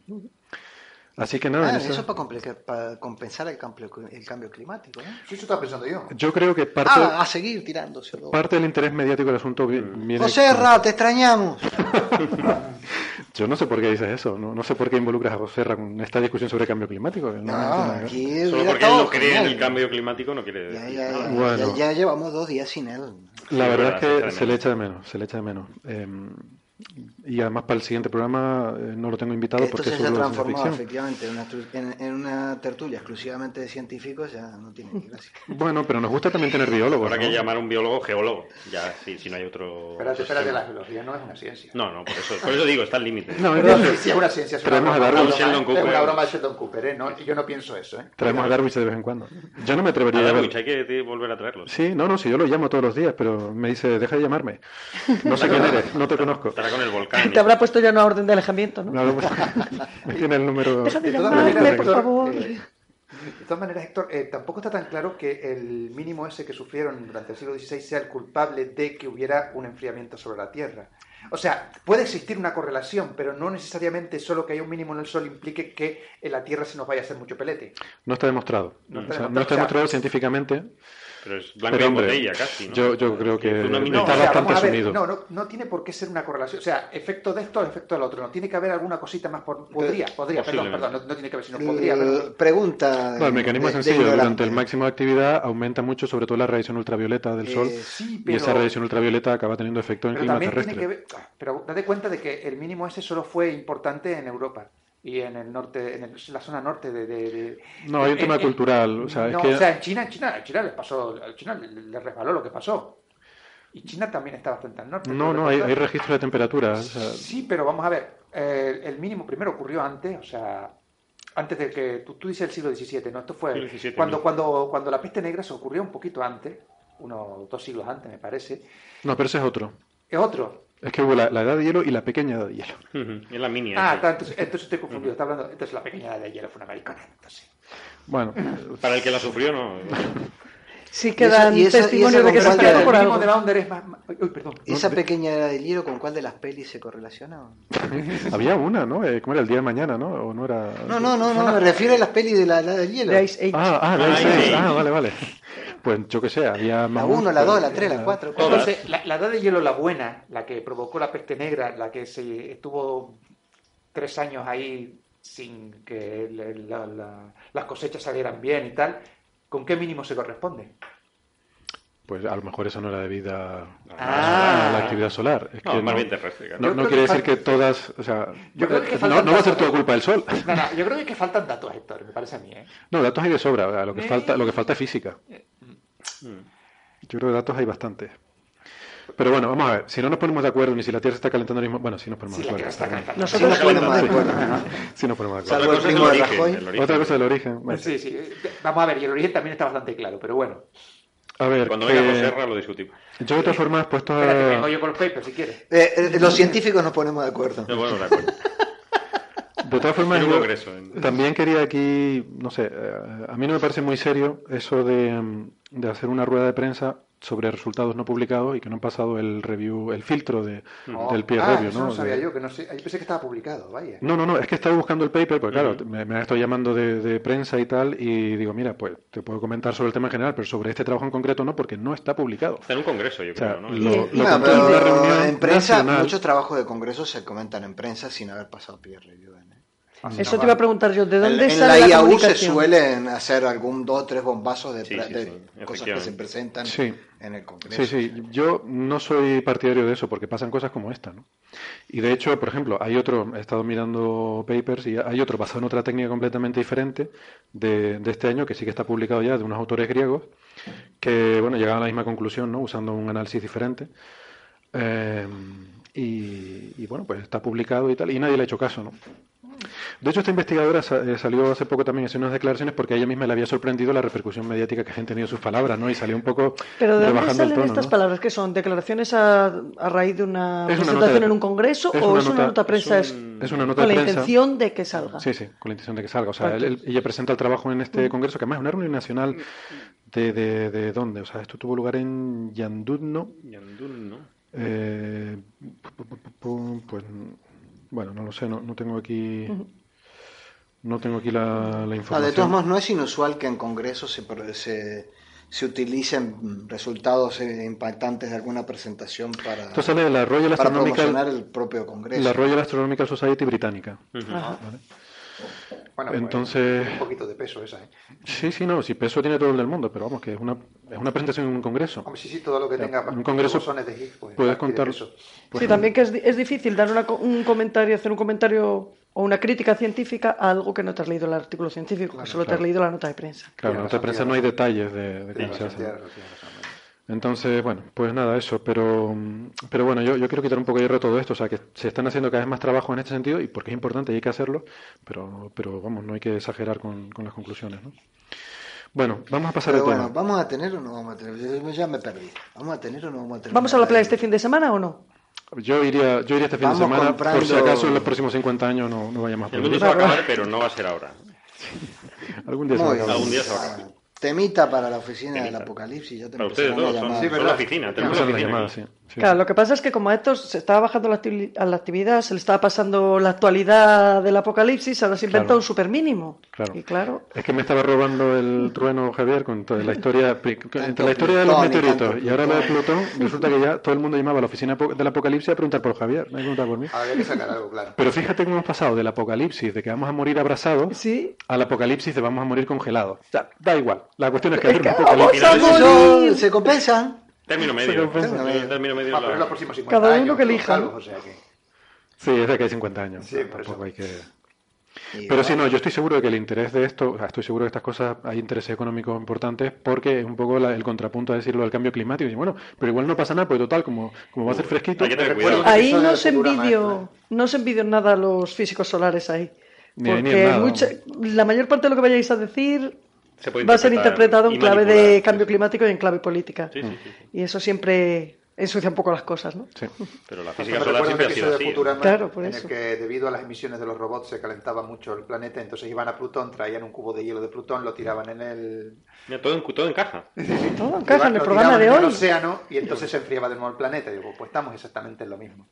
B: Así que nada,
D: Ah,
B: eso-
D: eso es para, compensar el cambio, el cambio climático.
F: Sí, eso estaba pensando yo.
B: yo creo que parte,
D: Ah, a seguir tirándoselo.
B: parte del interés mediático del asunto vi- viene...
D: José Ra, te extrañamos.
B: Yo no sé por qué dices eso, no, no sé por qué involucras a José Ra con esta discusión sobre cambio climático. no
D: No, aquí
C: Solo porque él no cree en el cambio climático no quiere
D: Ya,
C: decir
D: ya,
C: nada.
D: ya,
B: Bueno.
D: ya, ya llevamos dos días sin él.
B: La
C: Sí,
B: verdad es que se le echa de menos, se le echa de menos. Eh, y además para el siguiente programa eh, no lo tengo invitado
D: esto
B: porque
D: se
B: de ciencia
D: transformado efectivamente en una, tru- en, en una tertulia exclusivamente de científicos, ya no tiene ni gracia.
B: Bueno, pero nos gusta también tener biólogos.
C: Habrá que llamar a un biólogo geólogo. Ya, sí, si no hay otro.
F: Espérate, espérate, la geología no es una ciencia.
C: No, no, por eso, por eso digo, está al límite.
B: No, es
F: sí, es una ciencia, es una
B: Traemos a
F: broma,
B: Darwin.
F: una broma,
C: Sheldon
F: es
C: Cooper.
F: una broma de Sheldon Cooper, ¿eh? No, yo no pienso eso, ¿eh?
B: Traemos a Darwich de vez en cuando. Yo no me
C: A
B: atrevería a ver.
C: Darwich hay que volver a traerlos.
B: Sí, no, no, sí, yo lo llamo todos los días, pero me dice, deja de llamarme. No sé quién eres, no te conozco.
C: Estará con el volcán.
E: Te habrá puesto ya una orden de alejamiento, ¿no?
B: No, pues, me tiene el número.
F: Todas
E: llamarme,
F: maneras,
E: por
F: Héctor,
E: favor.
F: eh, de todas maneras, Héctor, eh, tampoco está tan claro que el mínimo ese que sufrieron durante el siglo XVI sea el culpable de que hubiera un enfriamiento sobre la Tierra. O sea, puede existir una correlación, pero no necesariamente solo que haya un mínimo en el Sol implique que en la Tierra se nos vaya a hacer mucho pelete.
B: No está demostrado.
F: No
B: O
F: está
B: sea,
F: demostrado,
B: no está
F: o sea,
B: demostrado científicamente.
C: Pero es blanco
B: Pero,
C: y
B: hombre,
C: botella casi, ¿no?
B: yo- yo creo que
C: una
B: está
C: minora.
F: o sea,
B: bastante
F: ver,
B: asumido.
F: No, no, no tiene por qué ser una correlación. O sea, efecto de esto, efecto del otro. No tiene que haber alguna cosita más. Por... Podría, podría, perdón. No, no tiene que haber, sino podría. pero-
D: Eh, Pregunta.
B: No, el mecanismo
D: de-
B: es sencillo. Durante el máximo de actividad aumenta mucho, sobre todo la radiación ultravioleta del
D: Eh,
B: Sol.
F: sí,
B: Y esa radiación ultravioleta acaba teniendo efecto en el
F: Pero
B: clima terrestre.
F: tiene que ver, pero date cuenta de que el mínimo ese solo fue importante en Europa y en el norte, en el- la zona norte de. de- de-
B: No, hay un
F: en-
B: tema
F: en-
B: cultural. O sea, es
F: no,
B: que...
F: o sea, en China, en China, en China les pasó, a China le, resbaló lo que pasó. Y China también está bastante al norte.
B: No, no, hay, hay registro de temperatura. o sea,
F: Sí, pero vamos a ver. eh, el mínimo primero ocurrió antes, o sea, antes de que. Tú, tú dices el siglo XVII, ¿no? Esto fue.
C: XVII,
F: cuando, cuando, cuando la peste negra se ocurrió un poquito antes, unos dos siglos antes, me parece.
B: no, pero ese es otro.
F: Es otro.
B: Es que hubo la, la edad de hielo y la pequeña edad de hielo.
C: Es la mini.
F: Ah,
C: esa.
F: ta- entonces, entonces estoy confundido. Está hablando. Entonces la pequeña edad de hielo fue una americana. Entonces.
B: Bueno,
C: Para el que la sufrió, no.
E: Sí quedan testimonios de que se
D: de-
E: por algo.
F: de es más. más- Uy, perdón.
D: ¿Esa pequeña era del hielo con cuál de las pelis se correlaciona?
B: había una, ¿no? Eh, ¿Cómo era el día de mañana, no? ¿O no era...?
D: No, no, no, no, me refiero a las pelis de la edad del hielo.
E: De Ice Age.
B: Ah, ah, de
C: Ah,
B: Ice Age. Ah, vale, vale. Pues yo qué sé, había
D: La
B: mamut,
D: 1, la
B: pero-
D: 2, la 3, la 4.
F: Entonces, la, la edad de hielo, la buena, la que provocó la peste negra, la que se estuvo tres años ahí sin que la- la- las cosechas salieran bien y tal, ¿con qué mínimo se corresponde?
B: Pues a lo mejor eso no era debido a,
F: Ah.
B: a la actividad solar. Es
C: No,
B: que
C: más bien terrestre, claro.
B: No, no quiere
F: que
B: decir que todas, o sea,
F: Yo creo que
B: no, no va a ser todo culpa del sol.
F: No, no, yo creo que faltan datos, Héctor, me parece a mí. ¿eh?
B: No, datos hay de sobra. Lo que
F: Eh.
B: falta, lo que falta es física. Yo creo que datos hay bastantes. Pero bueno, vamos a ver. Si no nos ponemos de acuerdo ni si la Tierra se está calentando ahora mismo, bueno, sí nos ponemos
F: Sí,
B: de acuerdo.
F: Está calentando.
E: Nosotros
D: Sí, nos ponemos de acuerdo.
B: Sí nos ponemos de acuerdo.
C: Otra cosa
D: el
C: es
D: primo de
C: origen.
B: Otra cosa del origen.
F: Sí, sí. Vamos a ver, y el origen también está bastante claro, pero bueno.
B: A ver,
C: Cuando
B: que-
C: venga José Serra lo discutimos.
B: yo de todas formas, puesto
F: Espérate,
B: a...
F: vengo yo con los papers si quieres.
D: Eh, eh, los científicos nos ponemos de acuerdo.
C: No, bueno, de acuerdo.
B: De todas formas,
C: En un
B: yo
C: congreso, en-
B: también quería aquí, no sé, eh, a mí no me parece muy serio eso de, mm, de hacer una rueda de prensa sobre resultados no publicados y que no han pasado el review, el filtro de, del peer
F: ah,
B: review,
F: eso
B: ¿no?
F: no sabía
B: De-
F: yo, que no sé. Yo pensé que estaba publicado, vaya.
B: No, no, no, es que estaba buscando el paper, porque claro, me, me han estado llamando de, de prensa y tal, y digo, mira, pues te puedo comentar sobre el tema en general, pero sobre este trabajo en concreto no, porque no está publicado.
C: Está en un congreso, yo
B: O sea,
C: creo, ¿no?
B: lo- lo
D: Bueno,
B: en
D: pero
B: una reunión
D: en prensa,
B: nacional.
D: muchos trabajos de congreso se comentan en prensa sin haber pasado peer review.
E: Eso te iba a preguntar yo, ¿de
D: En,
E: dónde
D: en
E: sale
D: la
E: la,
D: IAU se suelen hacer algún dos o tres bombazos de,
C: Sí,
D: pra-
C: sí,
D: de
C: sí,
D: cosas que se presentan
B: Sí.
D: en el Congreso.
B: Sí, sí, yo no soy partidario de eso porque pasan cosas como esta, ¿no? Y de hecho, por ejemplo, hay otro, he estado mirando papers y hay otro basado en otra técnica completamente diferente de, de este año que sí que está publicado ya de unos autores griegos que, bueno, llegaban a la misma conclusión, ¿no? Usando un análisis diferente. Eh, y, y, bueno, pues está publicado y tal, y nadie le ha hecho caso, ¿no? De hecho, esta investigadora eh, salió hace poco también en unas declaraciones porque a ella misma le había sorprendido la repercusión mediática que han tenido sus palabras, ¿no? Y salió un poco
E: Pero ¿de dónde
B: el
E: salen
B: tono,
E: estas
B: ¿no?
E: palabras? ¿Qué son? ¿Declaraciones a, a raíz de una
B: Es una
E: presentación
B: de-
E: en un congreso
B: es
E: o
B: una
E: es una
B: nota-
E: prensa
B: es un- es una nota
E: con
B: de
E: la
B: prensa.
E: intención de que salga?
B: Sí, sí, con la intención de que salga. O sea, él- ella presenta el trabajo en este congreso, que además es una reunión nacional de, de, de dónde. O sea, esto tuvo lugar en Yandudno.
C: Yandún, ¿no?
B: Eh, pu- pu- pu- pu- pues, bueno, no lo sé, no, no tengo aquí... No tengo aquí la, la
D: No, de
B: información.
D: todos modos, no es inusual que en congresos se, se, se utilicen resultados eh, impactantes de alguna presentación para,
B: Esto sale de la Royal
D: para promocionar el propio congreso.
B: la Royal Astronomical Society británica.
E: Ajá.
B: ¿vale?
F: Bueno, pues,
B: Entonces-
F: un poquito de peso esa, ¿eh?
B: Sí, sí, no, si peso tiene todo el del mundo, pero vamos, que es una, es una presentación en un congreso.
F: Hombre, sí, sí, todo lo que tenga
B: en un congreso
F: de Higgs, pues,
B: puedes contar-. Pues,
E: sí, también que es, es difícil dar una un comentario, hacer un comentario o una crítica científica a algo que no te has leído el artículo científico, que solo te has leído la nota de prensa.
B: Claro, en la nota de prensa no hay detalles de, cómo se
F: razón,
B: hace. Entonces, bueno, pues nada, eso, pero, pero bueno, yo, yo quiero quitar un poco de hierro a todo esto, o sea, que se están haciendo cada vez más trabajos en este sentido y porque es importante y hay que hacerlo, pero, pero vamos, no hay que exagerar con, con las conclusiones, ¿no? Bueno, vamos a pasar
D: Pero
B: al
D: bueno,
B: tema.
D: ¿vamos a tener o no vamos a tener? Yo ya me perdí. ¿Vamos a tener o no vamos a tener?
E: ¿Vamos a la playa este fin de semana o no?
B: Yo iría, yo iría este fin
D: Vamos
B: de semana, por si acaso en los próximos 50 años no, no vaya más
C: mundo
B: ahí.
C: se va a acabar, pero no va a ser ahora.
B: Algún día se va a acabar.
C: Algún día se va a acabar.
D: Temita para la oficina del
C: Temita.
D: apocalipsis. Ya te
C: Para ustedes dos, son,
D: llamar.
C: son la oficina. Tenemos la oficina
B: llamadas,
C: aquí.
B: sí. Sí,
E: Claro, lo que pasa es que como a estos se estaba bajando la, la actividad, se le estaba pasando la actualidad del apocalipsis, ahora se inventa
B: Claro.
E: un super mínimo.
B: Claro.
E: Y claro,
B: Es que me estaba robando el trueno Javier con toda la historia, entre la historia de los meteoritos y ahora lo de
D: Plutón.
B: Resulta que ya todo el mundo llamaba a la oficina del apocalipsis a preguntar por Javier, no hay que preguntar por mí.
F: Habría que sacar algo, claro.
B: Pero fíjate cómo hemos pasado del apocalipsis de que vamos a morir abrazados
E: sí.
B: al apocalipsis de vamos a morir congelados. O sea, da igual. La cuestión es que
E: Es
B: hay un
E: que
B: apocalipsis.
E: vamos a
D: Eso
E: morir.
D: se compensan.
C: Término medio. término medio
F: Ah,
C: es
F: pero
C: la-
F: es los próximos 50
E: Cada uno que elija,
F: calvos,
E: ¿no?
F: o sea que...
B: Sí, es de que hay 50 años.
F: Sí, por eso.
B: hay que... Pero sí, no, yo estoy seguro de que el interés de esto, o sea, estoy seguro de estas cosas, hay intereses económicos importantes porque es un poco la- el contrapunto a decirlo del cambio climático. Y bueno, pero igual no pasa nada, porque total, como, como va a ser fresquito,
C: que
F: un
E: Ahí no se envidio, no se envidio nada a los físicos solares ahí.
B: Ni ahí ni
E: Porque
B: en nada,
E: mucha- la mayor parte de lo que vayáis a decir
C: Se puede
E: va a ser interpretado en clave de cambio climático y en clave política.
C: Sí, sí, sí, sí.
E: Y eso siempre ensucia un poco las cosas, ¿no?
B: sí.
C: Pero la física
F: me
C: solar siempre ha sido así.
F: Futurama
E: Claro, por
F: en
E: eso.
F: el que debido a las emisiones de los robots se calentaba mucho el planeta, entonces iban a Plutón, traían un cubo de hielo de Plutón, lo tiraban en el...
C: Mira, todo, en- todo encaja.
E: Todo encaja en el
F: lo
E: programa de
F: en el
E: hoy.
F: océano y entonces se enfriaba de nuevo el planeta. Y digo, pues estamos exactamente en lo mismo.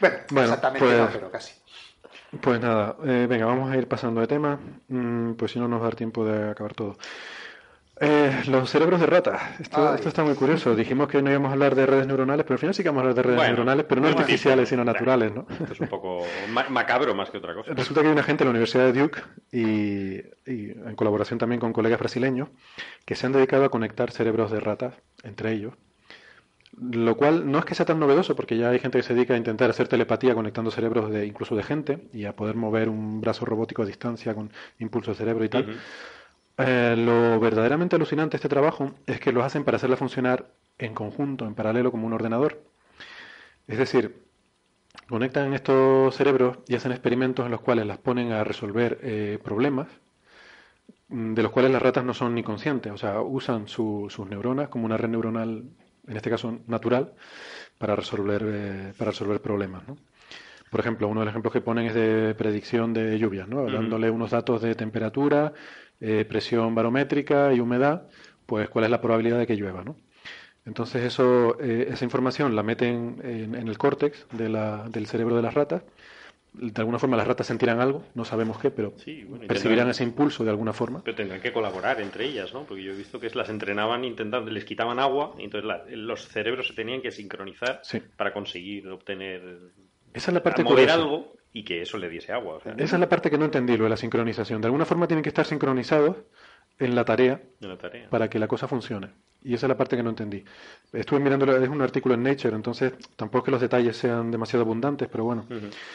F: Bueno,
B: Bueno,
F: exactamente
B: pues-
F: no, pero casi.
B: Pues nada, eh, venga, vamos a ir pasando de tema, mm, pues si no nos va a dar tiempo de acabar todo. Eh, los cerebros de rata. Esto, esto está muy curioso. Dijimos que no íbamos a hablar de redes neuronales, pero al final sí que vamos a hablar de redes
C: Bueno,
B: neuronales, pero no artificiales, sino naturales, ¿no?
C: Esto es un poco ma- macabro más que otra cosa.
B: Resulta que hay una gente en la Universidad de Duke y, y en colaboración también con colegas brasileños que se han dedicado a conectar cerebros de ratas entre ellos. Lo cual no es que sea tan novedoso porque ya hay gente que se dedica a intentar hacer telepatía conectando cerebros de incluso de gente y a poder mover un brazo robótico a distancia con impulso de cerebro y tal. Eh, lo verdaderamente alucinante de este trabajo es que los hacen para hacerla funcionar en conjunto, en paralelo, como un ordenador. Es decir, conectan estos cerebros y hacen experimentos en los cuales las ponen a resolver eh, problemas mm, de los cuales las ratas no son ni conscientes. O sea, usan su- sus neuronas como una red neuronal, en este caso natural, para resolver, eh, para resolver problemas. ¿no? Por ejemplo, uno de los ejemplos que ponen es de predicción de lluvias, ¿no? Dándole unos datos de temperatura, eh, presión barométrica y humedad, pues cuál es la probabilidad de que llueva. ¿no? Entonces eso, eh, esa información la meten en, en el córtex de la- del cerebro de las ratas. De alguna forma las ratas sentirán algo, no sabemos qué, pero
C: Sí, bueno,
B: percibirán
C: tendrán-
B: ese impulso de alguna forma.
C: Pero tendrán que colaborar entre ellas, ¿no? Porque yo he visto que las entrenaban intentando, les quitaban agua y entonces la- los cerebros se tenían que sincronizar
B: Sí.
C: para conseguir obtener,
B: Esa es la parte
C: mover algo y que eso le diese agua. o sea,
B: Esa es la parte que no entendí, lo de la sincronización. De alguna forma tienen que estar sincronizados en la tarea
C: de la tarea.
B: para que la cosa funcione. Y esa es la parte que no entendí. Estuve mirando, es un artículo en Nature, entonces tampoco es que los detalles sean demasiado abundantes, pero bueno.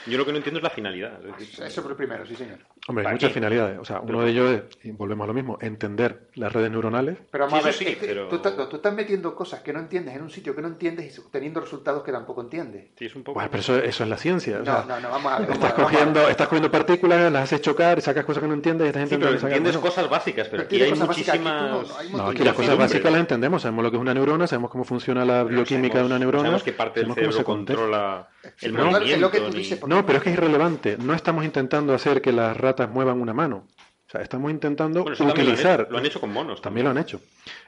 C: Yo lo que no entiendo es la finalidad. es decir,
F: Eso por el primero, sí, señor.
B: Hombre, hay
C: ¿Para
B: muchas finalidades. O sea, uno de ellos es, y volvemos a lo mismo, entender las redes neuronales.
F: Pero vamos
C: Sí,
F: a ver,
C: sí,
F: es que
C: pero-
F: tú, estás- tú estás metiendo cosas que no entiendes en un sitio que no entiendes y obteniendo resultados que tampoco entiendes.
C: sí, es un poco...
B: Bueno, pero eso, eso es la ciencia. o
F: No,
B: sea,
F: no, no, vamos a ver.
B: Estás
F: a ver, vamos a ver.
B: cogiendo, estás cogiendo partículas, las haces chocar, sacas cosas que no entiendes y esta gente
C: Sí, pero entiendes cosas básicas, pero
F: Pero
C: aquí hay
F: cosas básicas, aquí tú no-
C: muchísimas...
F: no hay
B: aquí las cosas básicas las entendemos, sabemos lo que es una neurona, sabemos cómo funciona la bioquímica de una neurona,
C: Sabemos qué parte del cerebro controla el
F: pero
C: movimiento.
F: es lo que tú
C: ni-
F: dices, porque-
B: No, pero es que es irrelevante. No estamos intentando hacer que las ratas muevan una mano. O sea, estamos intentando
C: Bueno, eso también lo han
B: utilizar.
C: hecho- lo han hecho con monos
B: También lo han hecho.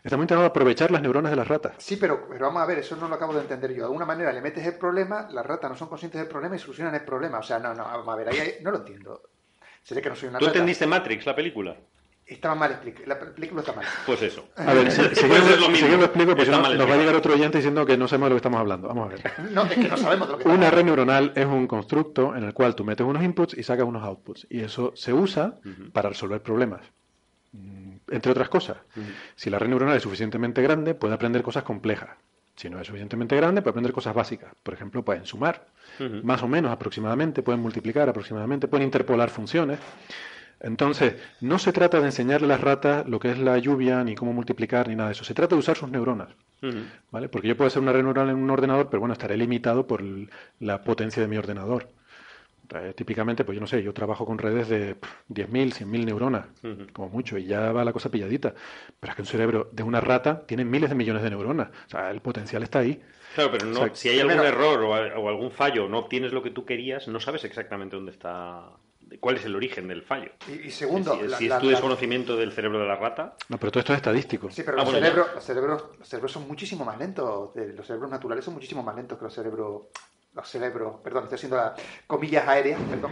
B: Estamos intentando aprovechar las neuronas de las ratas.
F: Sí, pero, pero vamos a ver, eso no lo acabo de entender yo. De alguna manera le metes el problema, las ratas no son conscientes del problema y solucionan el problema. O sea, no, no, vamos a ver, ahí, ahí- no lo entiendo. Seré que no soy una
C: ¿Tú
F: rata.
C: entendiste Matrix, la película?
F: Estaba mal explicado. La película está mal.
C: Pues eso.
B: A ver, si, si
C: Pues
B: yo,
C: es lo
B: si yo lo explico, pues nos va a llegar otro oyente diciendo que no sabemos de lo que estamos hablando. Vamos a ver.
F: No, es que no sabemos de lo que
B: Una red neuronal es un constructo en el cual tú metes unos inputs y sacas unos outputs. Y eso se usa para resolver problemas. Mm, Entre otras cosas, si la red neuronal es suficientemente grande, puede aprender cosas complejas. Si no es suficientemente grande, puede aprender cosas básicas. Por ejemplo, pueden sumar, más o menos aproximadamente, pueden multiplicar aproximadamente, pueden interpolar funciones. Entonces, no se trata de enseñarle a las ratas lo que es la lluvia, ni cómo multiplicar, ni nada de eso. Se trata de usar sus neuronas. ¿Vale? Porque yo puedo hacer una red neuronal en un ordenador, pero bueno, estaré limitado por la potencia de mi ordenador. Eh, típicamente, pues yo no sé, yo trabajo con redes de pff, 10.000, 100.000 neuronas,
C: Ujú.
B: como mucho, y ya va la cosa pilladita. Pero es que un cerebro de una rata tiene miles de millones de neuronas. O sea, el potencial está ahí.
C: Claro, pero no,
B: O sea,
C: si hay algún error o algún fallo, no obtienes lo que tú querías, no sabes exactamente dónde está, cuál es el origen del fallo.
F: Y, y segundo,
C: si
F: la-
C: si
F: la-
C: es tu
F: la-
C: desconocimiento del cerebro de la rata,
B: No, pero todo esto es estadístico.
F: Sí, pero
C: Ah,
F: los,
C: bueno,
F: cerebros, los, cerebros, los cerebros son muchísimo más lentos. Los cerebros naturales son muchísimo más lentos que los cerebros. Los cerebros, perdón, estoy haciendo las comillas aéreas, perdón.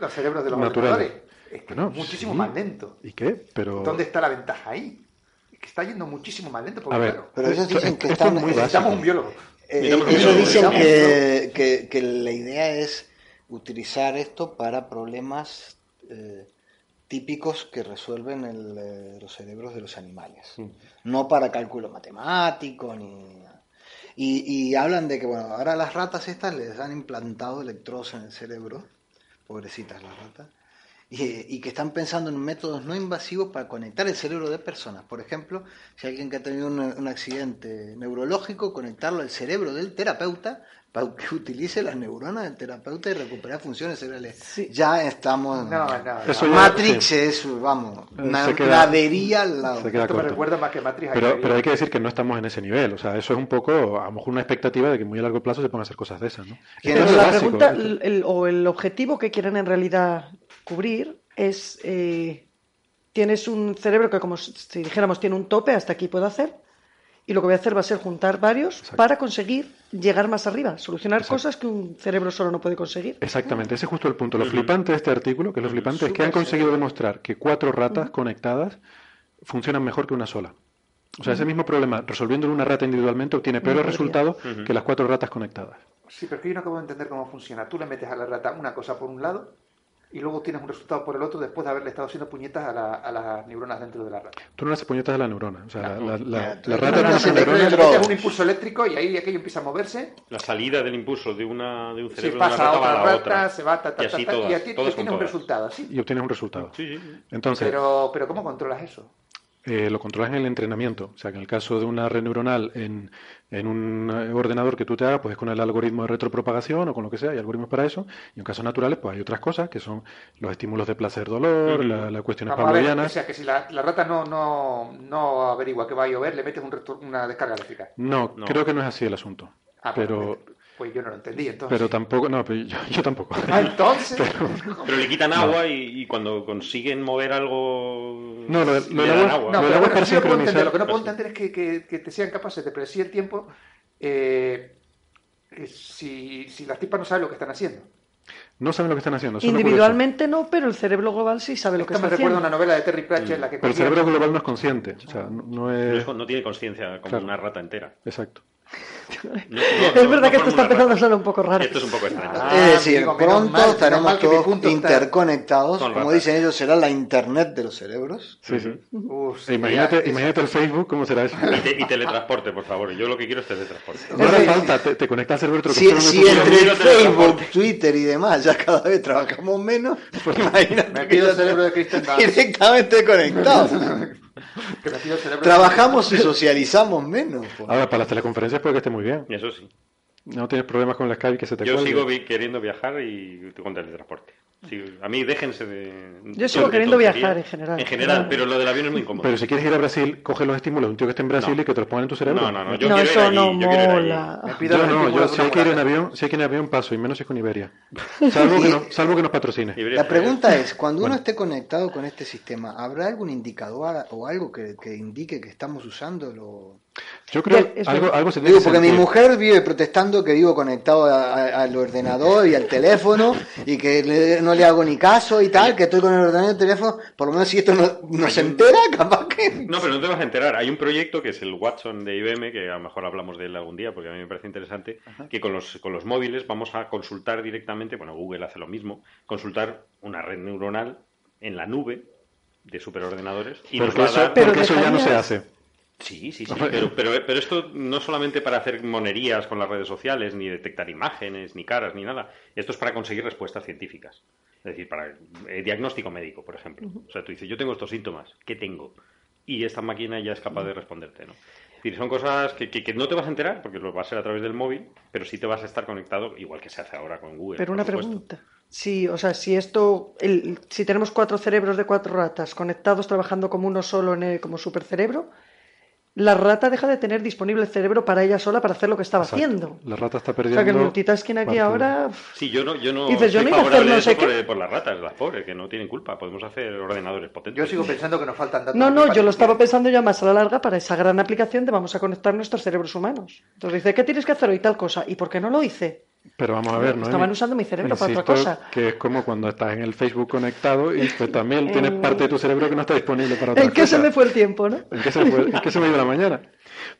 F: Los cerebros de los
B: Naturales.
F: Es que
B: Bueno,
F: muchísimo
B: sí.
F: más lento.
B: ¿Y qué? Pero...
F: ¿Dónde está la ventaja ahí? Es que está yendo muchísimo más lento. Porque,
B: A ver,
F: claro,
D: Pero ellos
B: esto-
D: dicen que están-
B: es muy
F: necesitamos
B: básico.
F: un biólogo.
D: Eh,
C: Necesitamos
D: ellos dicen
C: biólogo,
D: que, que- que la idea es utilizar esto para problemas eh, típicos que resuelven el, eh, los cerebros de los animales, no para cálculo matemático ni y, y hablan de que bueno ahora las ratas estas les han implantado electrodos en el cerebro pobrecitas las ratas, y, y que están pensando en métodos no invasivos para conectar el cerebro de personas. Por ejemplo, si alguien que ha tenido un, un accidente neurológico, conectarlo al cerebro del terapeuta para que utilice las neuronas del terapeuta y recuperar funciones cerebrales. Ya estamos...
F: No, no, no.
B: Eso ya-
D: Matrix
B: sí.
D: es, vamos, una nadería al lado.
B: se queda
F: Esto me recuerda más que Matrix.
B: Pero, pero hay que decir que no estamos en ese nivel. O sea, eso es un poco, a lo mejor una expectativa de que muy a largo plazo se puedan hacer cosas de esas, ¿no?
D: ¿Quién
B: Esto
E: Pero
B: es
E: la
B: básico.
E: pregunta el- o el objetivo que quieren en realidad cubrir es, eh, tienes un cerebro que como si si dijéramos tiene un tope, hasta aquí puedo hacer, y lo que voy a hacer va a ser juntar varios para conseguir llegar más arriba, solucionar
B: Exacto.
E: cosas que un cerebro solo no puede conseguir.
B: Exactamente, ese es justo el punto. Lo flipante de este artículo, que es lo flipante, es que han conseguido demostrar que cuatro ratas conectadas funcionan mejor que una sola. O sea, ese mismo problema, resolviéndolo una rata individualmente, obtiene peores resultados que las cuatro ratas conectadas.
F: Sí, pero es que yo no acabo de entender cómo funciona. Tú le metes a la rata una cosa por un lado y luego tienes un resultado por el otro después de haberle estado haciendo puñetas a, la- a las neuronas dentro de la rata.
B: Tú no le haces puñetas a la neurona. O sea, la, la, la-
D: tú
B: la
D: no
B: rata
D: haces
B: unas
D: de-
B: neuronas...
F: Metes un impulso eléctrico y ahí aquello empieza a moverse.
C: La salida del impulso de, una, de un
F: Se
C: cerebro de una
F: pasa a
C: rata va
F: otra
C: a la
F: rata,
C: otra.
F: se va, ta, ta,
C: y
F: ta,
C: así
F: ta,
C: todas,
F: y aquí
C: todas
F: tienes
C: con
F: un
C: todas.
F: resultado, ¿sí?
B: Y obtienes un resultado.
C: Sí, sí, sí.
B: Entonces,
F: Pero, pero ¿cómo controlas eso?
B: Eh, lo controlas en el entrenamiento. O sea, que en el caso de una red neuronal en, en un eh, ordenador que tú te hagas, pues es con el algoritmo de retropropagación o con lo que sea, hay algoritmos para eso. Y en casos naturales, pues hay otras cosas que son los estímulos de placer-dolor,
C: Ujú.
B: la, la cuestiones
F: Vamos ver, o sea, que si la, la rata no, no, no averigua que va a llover, le metes un una descarga eléctrica.
B: No,
C: No.
B: creo que no es así el asunto.
F: Ah,
B: pero,
F: pues, yo no lo entendí, entonces.
B: pero tampoco, no, pero yo, yo tampoco.
F: Ah, entonces...
C: Pero le quitan agua y, y cuando consiguen mover algo.
B: No, lo de- lo
C: le
B: del
C: dan
B: agua-
F: No,
B: Lo del
F: pero
B: agua
F: bueno,
B: para
F: sí lo puedo entender. Lo que no puedo entender es que, que- que te sean capaces de predecir el tiempo eh, eh, si, si las tipas no saben lo que están haciendo.
B: No saben lo que están haciendo.
E: Individualmente no, pero el cerebro global sí sabe lo que
F: Esto me
E: está
F: recuerda
E: haciendo.
F: a una novela de Terry Pratchett en la que.
B: Pero el cerebro global no es consciente. O sea, no, no
C: No,
B: es...
C: es- no tiene conciencia como
B: Claro.
C: una rata entera.
B: Exacto.
C: No- no-
E: Es
C: no-
E: verdad
C: no
E: que esto está empezando a sonar un poco raro.
C: Esto es un poco extraño.
F: Ah,
D: es decir,
F: digo, menos
D: pronto
F: mal,
D: estaremos todos interconectados. Como
C: ratas.
D: dicen ellos, será la internet de los cerebros.
B: Sí, sí.
F: Uf,
B: E imagínate,
F: es-
B: imagínate el Facebook, ¿cómo será eso?
C: Y, te- y teletransporte, por favor. Yo lo que quiero es teletransporte.
B: No hace falta, te, te conectas al cerebro otro
D: Si, si entre Facebook. Twitter y demás ya cada vez trabajamos menos, pues imagínate
F: Me
D: que
F: pido el cerebro de Dunst.
D: directamente conectados.
F: que me pido el cerebro de-
D: Trabajamos y socializamos menos.
B: Ahora, para las teleconferencias puede que esté muy bien.
C: Eso sí.
B: No tienes problemas con el Skype que se te
C: Yo
B: cuelgue.
C: sigo vi- queriendo viajar y con teletransporte. Sí, a mí déjense de.
E: Yo sigo queriendo viajar en general.
C: En general, pero lo del avión es muy incómodo.
B: Pero si quieres ir a Brasil, coge los estímulos de un tío que esté en Brasil
C: No.
B: y que te los pongan en tu cerebro.
C: No, no, no. Yo
E: no,
C: quiero ir
E: eso
C: allí,
E: no
C: yo quiero ir allí.
E: mola.
F: Pido
B: Yo no, yo si hay que ir en avión, si hay que ir en avión paso, y menos si es con Iberia. Salvo que, no, salvo que nos patrocine.
D: La pregunta es, cuando
B: Bueno.
D: uno esté conectado con este sistema, ¿habrá algún indicador o algo que, que indique que estamos usándolo?
B: Yo creo
E: es
B: algo, algo se tiene
D: Digo,
B: que
D: porque mi mujer vive protestando que vivo conectado a- a- al ordenador y al teléfono y que le- no le hago ni caso y tal, que estoy con el ordenador y el teléfono, por lo menos si esto no, no se entera, capaz que...
C: No, pero no te vas a enterar. Hay un proyecto que es el Watson de IBM, que a lo mejor hablamos de él algún día, porque a mí me parece interesante, que con los, con los móviles vamos a consultar directamente, bueno, Google hace lo mismo, consultar una red neuronal en la nube de superordenadores y nos
B: Porque
C: va a
B: eso,
C: dar...
E: Pero
B: porque eso ya no se hace.
C: Sí, sí, sí. Pero, pero, pero esto no solamente para hacer monerías con las redes sociales, ni detectar imágenes, ni caras, ni nada. Esto es para conseguir respuestas científicas. Es decir, para eh, diagnóstico médico, por ejemplo. O sea, tú dices, yo tengo estos síntomas, ¿qué tengo? Y esta máquina ya es capaz de responderte, ¿no? Es decir, son cosas que, que- que no te vas a enterar, porque lo va a ser a través del móvil, pero sí te vas a estar conectado, igual que se hace ahora con Google.
E: Pero una
C: supuesto.
E: pregunta. Sí, o sea, si esto, el- si tenemos cuatro cerebros de cuatro ratas conectados trabajando como uno solo en el- como supercerebro, la rata deja de tener disponible el cerebro para ella sola para hacer lo que estaba
B: Exacto.
E: haciendo.
B: La rata está
E: O
B: perdiendo.
E: sea, que el multitasking aquí ahora...
C: Sí, yo no, yo no
E: Dices, yo no iba a hacer no sé
C: eso por,
E: qué.
C: por las ratas, las pobres, que no tienen culpa. Podemos hacer ordenadores potentes.
F: Yo sigo pensando que nos faltan datos.
E: No, no, yo lo estaba pensando ya más a la larga para esa gran aplicación de vamos a conectar nuestros cerebros humanos. Entonces dice, ¿qué tienes que hacer hoy tal cosa? ¿Y por qué no lo hice?
B: Pero vamos a ver, ¿no?
E: Estaban usando mi cerebro para otra cosa.
B: Que es como cuando estás en el Facebook conectado y pues también
E: En-
B: tienes parte de tu cerebro que no está disponible para otra
E: ¿En qué se me fue el tiempo, no?
B: ¿En qué se me, fue- en qué se me ido la mañana?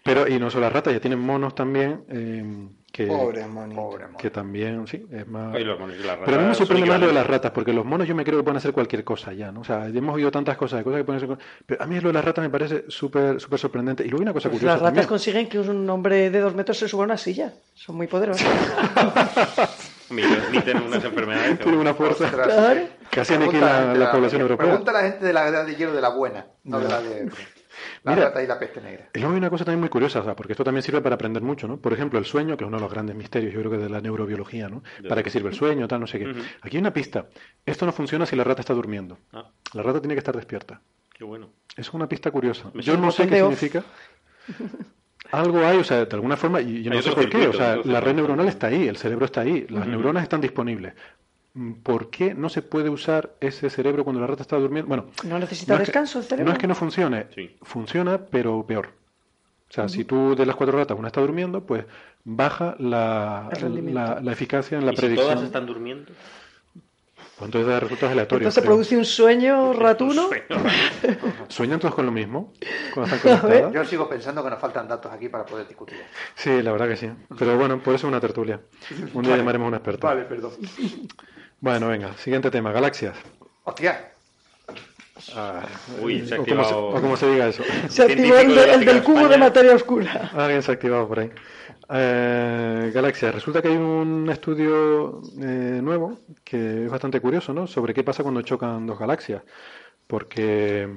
B: Pero, y no solo las ratas, ya tienen monos también, eh, que,
D: Pobre monito.
F: Pobre mono.
B: que también, sí, es más...
C: Ay, los monos y las
B: Pero a mí me
C: ratas
B: sorprende más lo de las ratas, porque los monos yo me creo que pueden hacer cualquier cosa ya, ¿no? O sea, hemos oído tantas cosas, de cosas que pueden hacer... Pero a mí lo de las ratas me parece súper súper sorprendente. Y luego hay una cosa
E: Pues
B: curiosa
E: las ratas
B: también.
E: consiguen que un hombre de dos metros se suba a una silla. Son muy poderosos.
C: Ni, ni tienen unas enfermedades.
B: Tiene una fuerza
F: Ostras.
B: Casi
F: Pregunta
B: aniquila
F: la
B: la
F: de
B: población europea.
F: Pregunta a la gente de la edad de hielo de la buena, no de la de la
B: Mira.
F: rata y la peste negra.
B: Y luego hay una cosa también muy curiosa, o sea, porque esto también sirve para aprender mucho, ¿no? Por ejemplo, el sueño, que es uno de los grandes misterios, yo creo que de la neurobiología, ¿no? ¿Para qué sirve el sueño, tal, no sé qué? Aquí hay una pista. Esto no funciona si la rata está durmiendo.
C: Ah,
B: La rata tiene que estar despierta.
C: qué bueno.
B: Es una pista curiosa.
C: Me
B: Yo no sé qué
E: off.
B: significa. Algo hay, o sea, de alguna forma, y yo no
C: Hay
B: sé por qué, o sea, la red neuronal está ahí, el cerebro está ahí, las neuronas están disponibles. Mm, ¿Por qué no se puede usar ese cerebro cuando la rata está durmiendo? Bueno,
E: ¿No necesita
B: es que-
E: descanso el cerebro?
B: No es que no funcione,
C: Sí.
B: funciona, pero peor. O sea, si tú de las cuatro ratas una está durmiendo, pues baja la, la, la eficacia en la
C: ¿Y si
B: predicción.
C: todas están durmiendo?
B: Cuando es de resultados aleatorios.
E: Entonces se
B: creo.
E: produce un sueño ratuno.
B: ¿Sueñan todos con lo mismo? Cuando están?
F: Yo sigo pensando que nos faltan datos aquí para poder discutir.
B: Sí, la verdad que sí. Pero bueno, por eso es una tertulia. Un día llamaremos a un experto.
F: Vale, perdón.
B: Bueno, venga, siguiente tema, galaxias.
F: Hostia,
B: Ah,
C: Uy, se ha
B: o, como se,
C: activado-
B: o como se diga eso.
E: Se activó el, de- el del cubo de materia oscura.
B: Alguien se ha activado por ahí. Eh, galaxias. Resulta que hay un estudio eh, nuevo que es bastante curioso, ¿no? Sobre qué pasa cuando chocan dos galaxias. Porque,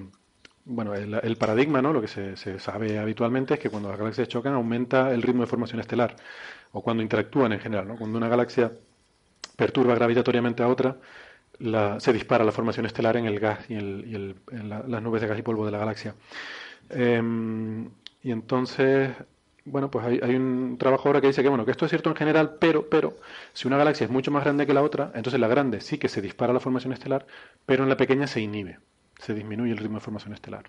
B: bueno, el, el paradigma, ¿no? Lo que se, se sabe habitualmente es que cuando las galaxias chocan aumenta el ritmo de formación estelar. O cuando interactúan en general, ¿no? Cuando una galaxia perturba gravitatoriamente a otra, se dispara la formación estelar en el gas y, el- y el- en la- las nubes de gas y polvo de la galaxia. Em, y entonces, bueno, pues hay, hay un trabajo ahora que dice que, bueno, que esto es cierto en general, pero, pero, si una galaxia es mucho más grande que la otra, entonces la grande sí que se dispara la formación estelar, pero en la pequeña se inhibe, se disminuye el ritmo de formación estelar.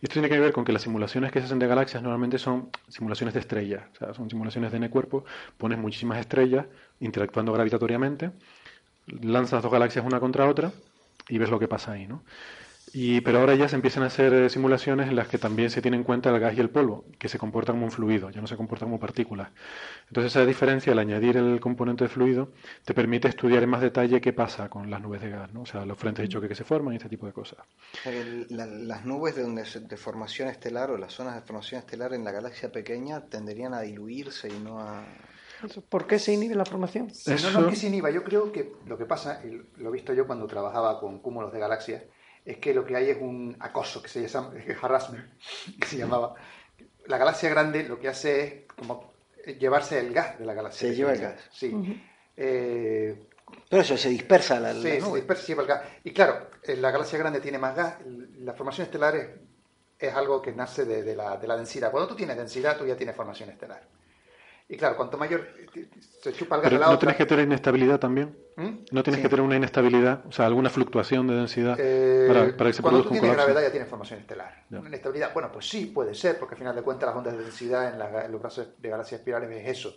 B: Esto tiene que ver con que las simulaciones que se hacen de galaxias normalmente son simulaciones de estrellas, o sea, son simulaciones de N cuerpo, pones muchísimas estrellas interactuando gravitatoriamente, lanzas dos galaxias una contra otra y ves lo que pasa ahí, ¿no? Y, pero ahora ya se empiezan a hacer eh, simulaciones en las que también se tiene en cuenta el gas y el polvo, que se comportan como un fluido, ya no se comportan como partículas. Entonces esa diferencia, al añadir el componente de fluido, te permite estudiar en más detalle qué pasa con las nubes de gas, ¿no? O sea, los frentes de choque que se forman y este tipo de cosas.
D: El- la- las nubes de, donde se- de formación estelar o las zonas de formación estelar en la galaxia pequeña tenderían a diluirse y no a...
E: ¿Por qué se inhibe la formación?
F: No,
B: Eso-
F: no, que se inhiba. Yo creo que lo que pasa, y lo he visto yo cuando trabajaba con cúmulos de galaxias, es que lo que hay es un acoso, que se llama harassment, que se llamaba. La galaxia grande lo que hace es como llevarse el gas de la galaxia.
D: Se lleva el gas.
F: Sí. Eh,
D: Pero eso se dispersa la, la
F: sí, se
D: nube.
F: dispersa y lleva el gas. Y claro, eh, la galaxia grande tiene más gas. La formación estelar es, es algo que nace de, de la, de la densidad. Cuando tú tienes densidad, tú ya tienes formación estelar. Y claro, cuanto mayor eh, se chupa el gas
B: Pero
F: de la
B: ¿no
F: otra...
B: tienes que tener inestabilidad también?
F: ¿Mm?
B: ¿No tienes
D: Sí.
B: que tener una inestabilidad, o sea, alguna fluctuación de densidad
F: Eh,
B: para, para que se
F: cuando
B: produzca
F: tú
B: un
F: tienes
B: colapso?
F: gravedad ya tienes formación estelar.
B: Ya.
F: Una inestabilidad, bueno, pues sí, puede ser, porque al final de cuentas las ondas de densidad en, la- en los brazos de galaxias espirales es eso.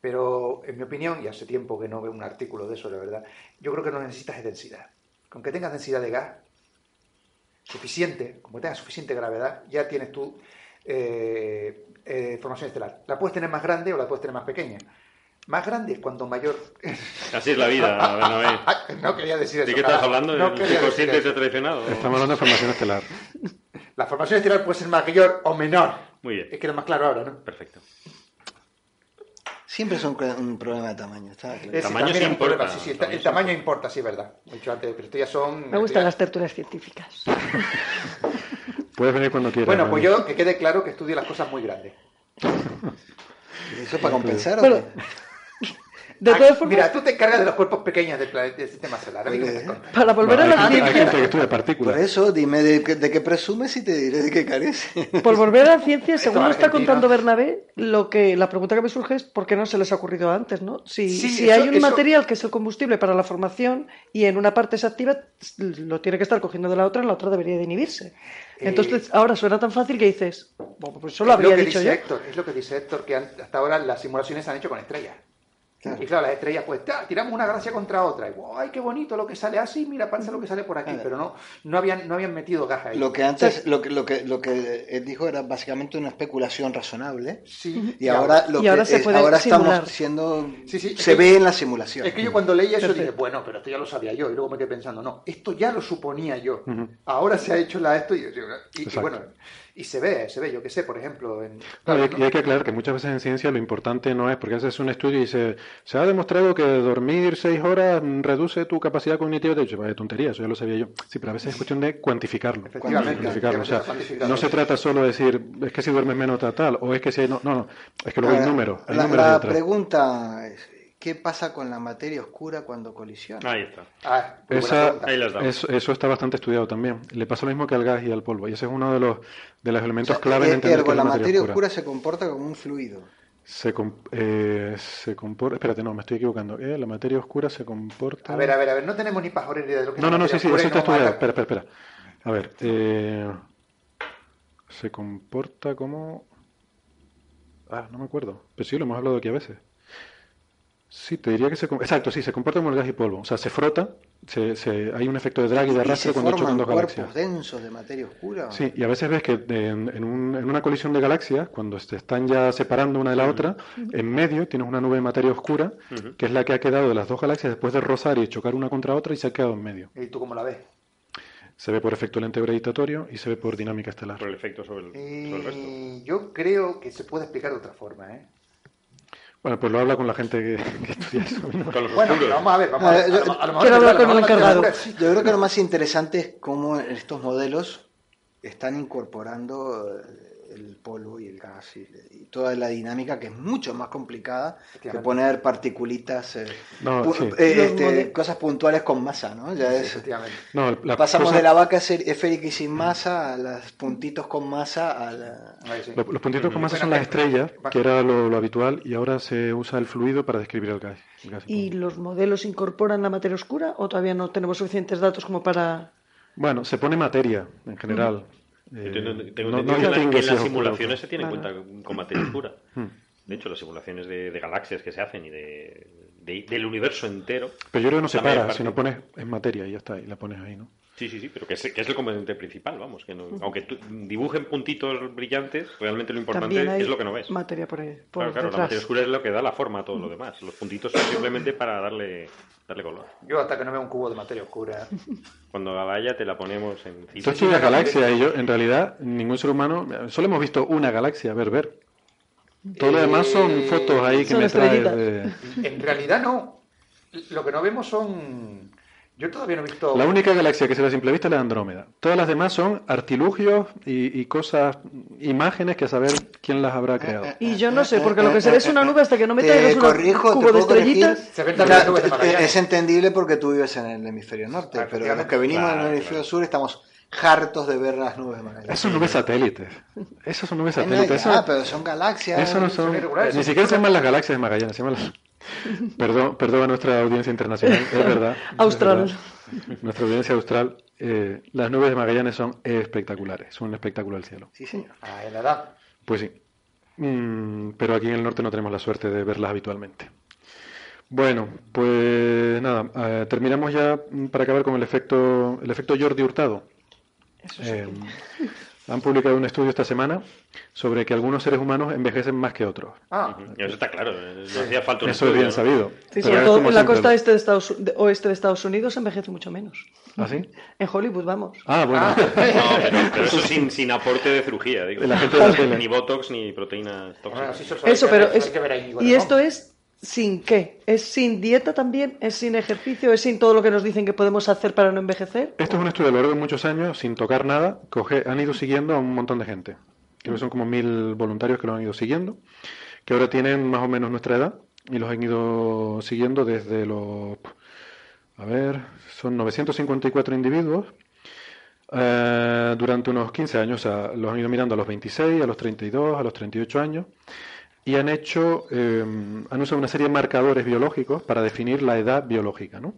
F: Pero en mi opinión, y hace tiempo que no veo un artículo de eso, la verdad, yo creo que no necesitas es densidad. Con que tengas densidad de gas suficiente, como que tengas suficiente gravedad, ya tienes tu eh, eh, formación estelar. La puedes tener más grande o la puedes tener más pequeña. Más grande cuanto mayor...
C: Así es la vida, Bernabé.
F: no quería decir eso.
C: ¿De qué estás hablando?
F: No
C: ¿El subconsciente se ha traicionado?
B: Estamos hablando de formación estelar.
F: La formación estelar puede ser mayor o menor.
C: Muy bien.
F: Es que era más claro ahora, ¿no?
C: Perfecto.
D: Siempre es un, un problema de tamaño, está claro.
F: Ese
C: tamaño sí importa,
F: sí, sí, el,
C: tamaño
F: el importa, sí, es verdad. He dicho antes, pero esto ya son...
E: Me gustan las tertulias científicas.
B: Puedes venir cuando quieras.
F: Bueno, pues yo que quede claro que estudio las cosas muy grandes.
D: ¿Eso para compensar o
E: Bueno,
D: qué?
E: De
F: Ah,
E: todas formas,
F: Mira, tú te encargas de los cuerpos pequeños del, planeta, del sistema solar.
D: Eh,
E: para volver
B: Bueno,
E: a la
B: hay
E: ciencia,
B: gente que estudia partículas.
D: Por eso, dime de, qué- de qué presumes y te diré de qué carece.
E: por volver a la ciencia, según
F: Esto
E: está contando Bernabé, lo que la pregunta que me surge es por qué no se les ha ocurrido antes, ¿no? Si,
F: Sí,
E: si
F: eso-
E: hay un
F: eso-
E: material que es el combustible para la formación y en una parte se activa, lo tiene que estar cogiendo de la otra, en la otra debería de inhibirse.
F: Eh,
E: Entonces, ahora suena tan fácil que dices, bueno, pues eso lo habría
F: que
E: dicho
F: dice
E: yo.
F: Héctor, es lo que dice Héctor, que hasta ahora las simulaciones se han hecho con estrellas.
D: Claro.
F: Y claro, las estrellas, pues ¡ta! tiramos una galaxia contra otra. Y, ¡ay, qué bonito lo que sale así! Mira, parece lo que sale por aquí.
D: Claro.
F: Pero no, no, habían, no habían metido gas ahí.
D: Lo que antes, lo que, lo que, lo que él dijo era básicamente una especulación razonable.
F: Sí,
D: Y ahora lo
E: Y ahora
D: que
E: se
D: es-
E: puede
D: ahora
E: simular.
D: estamos siendo
F: Sí, sí, es
D: se
F: que-
D: ve en la simulación.
F: Es que yo cuando leí eso
E: Perfecto.
F: dije, bueno, pero esto ya lo sabía yo. Y luego me quedé pensando, no, esto ya lo suponía yo. Ahora se ha hecho la esto y, y- bueno, y se ve, se ve, yo qué sé, por ejemplo. En,
B: Claro, y, hay que aclarar que muchas veces en ciencia lo importante no es, porque haces un estudio y dices, Se ha demostrado que dormir seis horas mm, reduce tu capacidad cognitiva. De hecho, vaya tontería, eso ya lo sabía yo. Sí, pero a veces es cuestión de cuantificarlo.
F: Efectivamente,
B: Cuantificarlo. O sea,
F: cuantificarlo.
B: no se trata solo de decir, es que si duermes menos tal, tal, o es que si... No, no, no. es que luego hay números. Hay
D: la,
B: números
D: la
B: detrás.
D: pregunta es, ¿qué pasa con la materia oscura cuando colisiona?
C: Ahí está.
F: Ah,
B: Esa-.
C: Ahí
B: eso, eso está bastante estudiado también. Le pasa lo mismo que al gas y al polvo. Y ese es uno de los, de los
D: O
B: elementos
D: sea,
B: clave en
D: eh,
B: entender
D: ergo,
B: qué es
D: la
B: la
D: materia
B: oscura.
D: oscura se comporta como un fluido.
B: Se, com- eh, se comporta. Espérate, no, me estoy equivocando. Eh, La materia oscura se comporta.
F: A ver, a ver, a ver, no tenemos ni pajorera idea de lo que es
B: No, no, no, sí, sí, eso está
F: no
B: estudiado. Espera, espera, espera. A ver, eh, se comporta como. Ah, no me acuerdo. Pero sí, lo hemos hablado aquí a veces. Sí, te diría que se. Exacto, sí, se comporta como el gas y polvo. O sea, se frota, se, se- hay un efecto de drag y de
D: ¿Y
B: arrastre
D: se
B: cuando chocan dos
D: cuerpos
B: galaxias.
D: densos de materia oscura?
B: Sí, y a veces ves que en, en un- en una colisión de galaxias, cuando se están ya separando una de la otra, en medio tienes una nube de materia oscura, que es la que ha quedado de las dos galaxias después de rozar y chocar una contra otra y se ha quedado en medio.
F: ¿Y tú cómo la ves?
B: Se ve por efecto lente gravitatorio y se ve por dinámica estelar.
C: Por el efecto sobre el, sobre el resto.
F: Y yo creo que se puede explicar de otra forma, ¿eh?
B: Bueno, pues lo habla con la gente que, que estudia eso. ¿no?
C: Con los
F: Bueno,
C: oscuros.
F: vamos a ver, vamos a ver. A
D: yo-
F: lo- a lo mejor
E: quiero hablar con el encargado.
D: Yo creo que lo más interesante es cómo estos modelos están incorporando eh, el polvo y el gas y, y toda la dinámica que es mucho más complicada que poner partículitas, eh,
B: No,
D: pu-
B: sí.
D: eh, este, cosas puntuales con masa, ¿no? Ya es,
F: Efectivamente.
B: No, la
D: pasamos
B: cosa-
D: de la vaca esférica y sin masa a los puntitos con masa a la...
F: Sí.
B: los puntitos con masa son las estrellas, que era lo, lo habitual, y ahora se usa el fluido para describir el gas. el gas y
E: ¿Y
B: polvo.
E: los modelos incorporan la materia oscura o todavía no tenemos suficientes datos como para...
B: Bueno, se pone materia en general. Eh,
C: tengo,
B: no- no
C: entendido que en, las simulaciones se tiene en
E: Claro.
C: cuenta con materia oscura.
B: Hmm.
C: De hecho, las simulaciones de, de galaxias que se hacen y de, de- del universo entero.
B: Pero yo creo que no se para,
C: parte-
B: si no pones en materia y ya está, y la pones ahí, ¿no?
C: Sí, sí, sí, pero que es, que es el componente principal, vamos. que no- Aunque tú dibujen puntitos brillantes, realmente lo importante es lo que no ves.
E: materia por, ahí- por
C: Claro, claro, la materia oscura es lo que da la forma a todo lo demás. Los puntitos son simplemente para darle, darle color.
F: Yo hasta que no veo un cubo de materia oscura.
C: Cuando la vaya te la ponemos en
B: Tú
C: cita.
B: estudias galaxias y yo, en realidad, ningún ser humano, solo hemos visto una galaxia, ver, ver. Todo lo demás son
F: Eh,
B: fotos ahí que
E: son
B: me traes de...
F: En realidad no. Lo que no vemos son. Yo todavía no he visto.
B: La única galaxia que se ve a simple vista es la de Andrómeda. Todas las demás son artilugios y, y cosas, imágenes que a saber quién las habrá creado.
E: Y yo no sé, porque lo que se ve es una nube hasta que no me traigas un cubo de estrellitas.
F: Se ven también nubes de
D: es entendible porque tú vives en el hemisferio norte,
F: Ah,
D: pero los que venimos
C: Claro,
D: en el hemisferio
C: claro.
D: sur estamos hartos de ver las nubes de Magallanes.
B: Esas son nubes satélites. Esas son nubes satélites. Eso,
D: pero son galaxias.
B: eso no son...
F: irregulares,
B: Ni
F: son
B: siquiera se llaman las galaxias de Magallanes. Se llaman las... Perdón, perdón a nuestra audiencia internacional, es verdad. es
E: Austral.
B: verdad. Nuestra audiencia austral. eh, las nubes de Magallanes son espectaculares. Son un espectáculo al cielo.
D: Sí, señor.
F: Ah, en la edad.
B: Pues sí. Mm, pero aquí en el norte no tenemos la suerte de verlas habitualmente. Bueno, pues nada, eh, terminamos ya mm, para acabar con el efecto, el efecto Jordi Hurtado. Eh, han publicado un estudio esta semana sobre que algunos seres humanos envejecen más que otros.
F: Ah,
C: Eso está claro, eh, no hacía falta un
B: Eso es
C: estudio,
B: bien
C: ¿no?
B: sabido.
E: Sí, sobre
B: es
E: todo en la costa este de Estados, oeste de Estados Unidos envejece mucho menos.
B: ¿Ah, sí?
E: En Hollywood, vamos.
B: Ah, bueno.
C: No, pero, pero eso sin, sin aporte de cirugía, digo.
B: La gente de la.
C: Ni botox ni proteínas
F: bueno,
C: tóxicas.
F: sí, eso, hay
E: Eso,
F: que
E: pero
F: ver,
E: es...
F: que ver ahí,
E: ¿Y
F: bueno,
E: esto
F: vamos.
E: es sin qué? ¿Es sin dieta también? ¿Es sin ejercicio? ¿Es sin todo lo que nos dicen que podemos hacer para no envejecer?
B: Esto es un estudio a lo largo de muchos años, sin tocar nada. Coge, han ido siguiendo a un montón de gente. Creo que son como mil voluntarios que lo han ido siguiendo, que ahora tienen más o menos nuestra edad y los han ido siguiendo desde los. A ver, son 954 individuos eh, durante unos 15 años. O sea, los han ido mirando a los 26, a los 32, a los 38 años y han hecho, eh, han usado una serie de marcadores biológicos para definir la edad biológica, ¿no?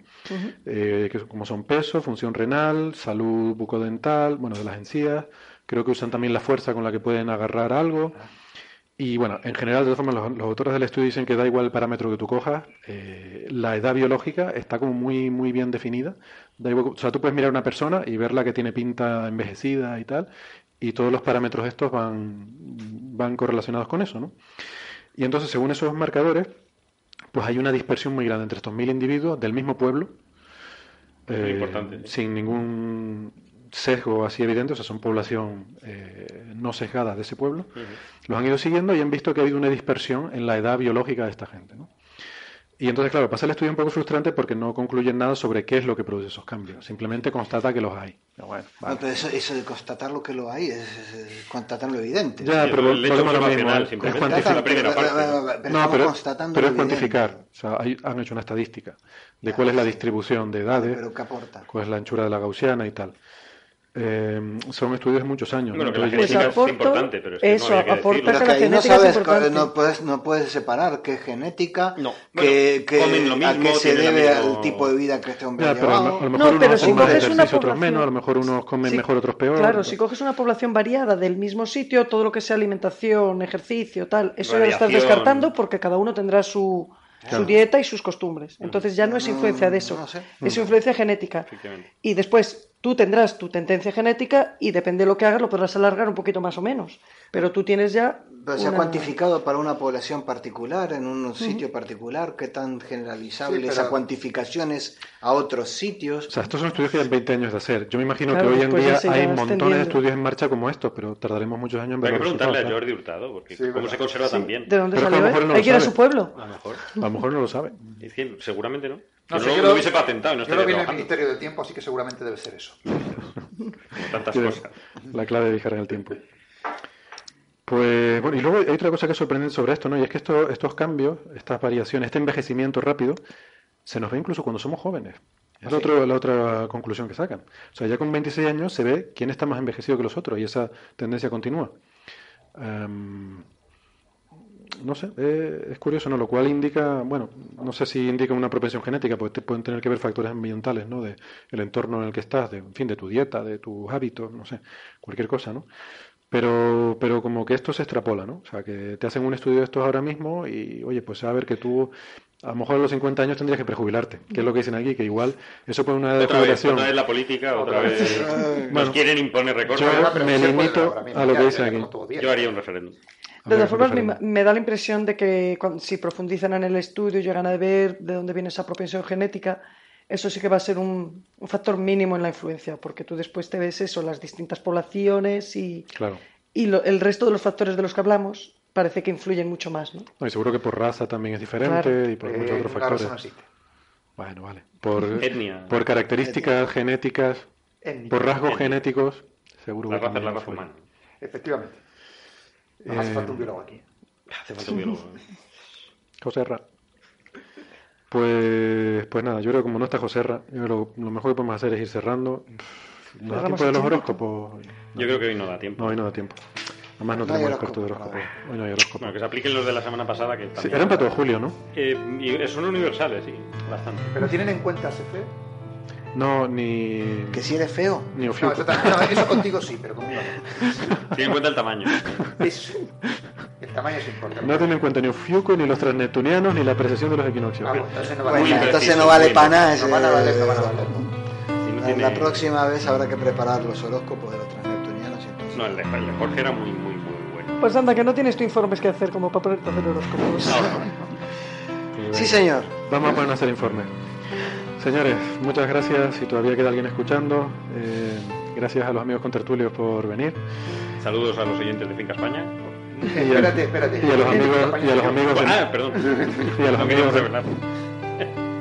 B: Eh, que como son peso, función renal, salud bucodental, bueno, de las encías, creo que usan también la fuerza con la que pueden agarrar algo. Y bueno, en general, de todas formas, los, los autores del estudio dicen que da igual el parámetro que tú cojas, eh, la edad biológica está como muy, muy bien definida. Da igual- o sea, tú puedes mirar a una persona y verla que tiene pinta envejecida y tal, y todos los parámetros estos van, van correlacionados con eso, ¿no? Y entonces, según esos marcadores, pues hay una dispersión muy grande entre estos mil individuos del mismo pueblo, eh,
C: importante,
B: sin ningún sesgo así evidente, o sea, son población eh, no sesgada de ese pueblo, los han ido siguiendo y han visto que ha habido una dispersión en la edad biológica de esta gente. ¿no? Y entonces, claro, pasa el estudio un poco frustrante porque no concluyen nada sobre qué es lo que produce esos cambios. Simplemente constata que los hay. Pero bueno, vale.
D: No, pero eso, eso de constatar lo que lo hay es, es- es constatar lo evidente.
B: Ya,
C: Sí,
B: pero
C: el hecho
B: lo mismo. Es cuantificar.
C: la primera parte.
D: Pero
B: No, pero, es cuantificar. O sea, hay- han hecho una estadística de cuál es la distribución de edades,
D: Pero ¿qué aporta?
B: cuál es la anchura de la gaussiana y tal. Eh, son estudios de muchos años.
C: Bueno,
B: ¿no?
C: que la
B: Entonces,
C: genética es
E: aporto-
C: importante, pero es que
E: eso,
C: no había que
E: aporta que
D: que
E: la
D: no
E: genética es
D: sabes,
E: importante.
D: no puedes, no puedes separar qué es genética,
C: No.
D: que,
C: Bueno,
D: que-
C: comen lo
D: a
C: mismo,
D: qué se debe al tipo de vida que este hombre
B: ya,
D: ha
B: pero a lo,
D: llevado.
B: a lo
E: No,
B: mejor
E: pero
B: unos
E: si coges una
B: ejercicio, otros menos, a lo mejor unos comen
E: Sí,
B: mejor, otros peor.
E: Claro, si coges una población variada del mismo sitio, todo lo que sea alimentación, ejercicio, tal, eso ya lo estás descartando porque cada uno tendrá su,
B: Claro.
E: su dieta y sus costumbres. Entonces ya no es influencia de eso,
D: no sé.
E: es influencia genética. Y después tú tendrás tu tendencia genética y depende de lo que hagas lo podrás alargar un poquito más o menos. Pero tú tienes ya...
D: Pero se ha cuantificado para una población particular, en un sitio particular, qué tan generalizable
F: Sí,
D: esa
F: pero-
D: cuantificación es a otros sitios.
B: O sea, estos son estudios que llevan 20 años de hacer. Yo me imagino
E: Claro,
B: que hoy en día hay montones de estudios en marcha como estos, pero tardaremos muchos años en ver
C: Hay que preguntarle a Jordi Hurtado, porque
F: Sí,
C: cómo
F: verdad.
C: se conserva tan bien.
E: ¿De dónde
B: Pero es que a
E: salió?
B: lo mejor no lo
E: Hay que ir a su pueblo.
C: A lo mejor.
B: ¿no? A lo mejor no lo sabe.
C: Es que seguramente no.
F: No
C: Yo
F: sé,
C: no
F: yo
C: lo
F: lo-
C: hubiese patentado y no
F: Yo lo vi en el. Ministerio del Tiempo, así que seguramente debe ser eso.
C: Como tantas cosas.
B: La clave de viajar en el tiempo. Pues bueno, y luego hay otra cosa que es sorprendente sobre esto, ¿no? Y es que esto- estos cambios, estas variaciones, este envejecimiento rápido, se nos ve incluso cuando somos jóvenes. Es la, otra- la otra conclusión que sacan. O sea, ya con 26 años se ve quién está más envejecido que los otros y esa tendencia continúa. Em, no sé, eh, es curioso, ¿no? Lo cual indica, bueno, no sé si indica una propensión genética, porque te pueden tener que ver factores ambientales, ¿no? De el entorno en el que estás, de, en fin, de tu dieta, de tus hábitos, no sé, cualquier cosa, ¿no? Pero, pero como que esto se extrapola, ¿no? O sea, que te hacen un estudio de estos ahora mismo y, oye, pues a ver que tú, a lo mejor a los 50 años tendrías que prejubilarte, que es lo que dicen aquí, que igual eso pone una edad de
C: Otra vez,
B: jubilación.
C: otra vez la política, otra
F: Otra
C: vez.
F: vez.
C: Nos
B: Bueno.
C: quieren imponer recortes.
B: Yo me limito a lo que dicen aquí.
C: Yo haría un referéndum.
E: De todas formas, me, da la impresión de que cuando- si profundizan en el estudio y llegan a ver de dónde viene esa propensión genética, eso sí que va a ser un, un factor mínimo en la influencia, porque tú después te ves eso, las distintas poblaciones y,
B: Claro.
E: y lo- el resto de los factores de los que hablamos parece que influyen mucho más, ¿no?
B: No, y seguro que por raza también es diferente
E: Claro.
B: y por
F: Eh,
B: muchos otros
F: una raza
B: factores.
F: no.
B: Bueno, vale. Por,
C: Etnia.
B: por características genéticas,
F: Etnia.
B: por rasgos
C: Etnia.
B: genéticos, seguro
C: La
B: que
C: raza es la raza humana.
F: Efectivamente. Hace
B: Eh,
F: falta un biólogo aquí.
C: Hace falta un biólogo.
B: Joserra. Pues, pues nada, yo creo que como no está yo creo que lo mejor que podemos hacer es ir cerrando. ¿Nos da tiempo de los horóscopos?
C: Yo creo que hoy no da tiempo.
B: No, hoy no da tiempo. Además no
D: No
B: tenemos experto de
D: horóscopo.
B: Hoy no hay horóscopo.
C: Bueno, que se apliquen los de la semana pasada. Que
B: Sí, eran para todo julio, ¿no?
C: Eh, y son universales, sí, bastante.
F: Pero tienen en cuenta CF.
B: No, ni...
D: Que si eres feo,
B: Ni
F: No, eso, no, eso contigo sí, pero conmigo no.
C: Ten en cuenta el tamaño.
F: Eso. El tamaño es importante.
B: No tiene en cuenta ni Ofiuco, ni los transneptunianos, ni la precesión de los equinoccios.
F: Ah, bueno, entonces no
D: bueno,
F: vale.
C: Muy
D: entonces no vale para nada.
F: No van a valer, no van a valer.
C: Si no
D: La-
C: tiene-
D: La próxima vez habrá que preparar los horóscopos de los transneptunianos. entonces-
C: No, el de, el de Jorge era muy, muy, muy bueno.
E: Pues anda, que no tienes tu informes que hacer como para ponerte a hacer horóscopos.
D: Sí, señor.
B: Vamos a ponernos a hacer informe. Señores, muchas gracias. Si todavía queda alguien escuchando, eh, gracias a los amigos contertulios por venir.
C: Saludos a los oyentes de Finca España.
F: Espérate, espérate.
B: Y a los amigos, y a los amigos
C: Ah,
B: de,
C: perdón.
B: y a los
C: No
B: amigos de,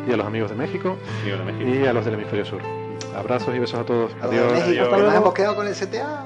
B: y a los amigos de México
C: Amigos de México.
B: y a los del hemisferio sur. Abrazos y besos a todos.
D: A
B: Adiós.
D: México,
C: adiós.
D: nos hemos quedado con el CTA.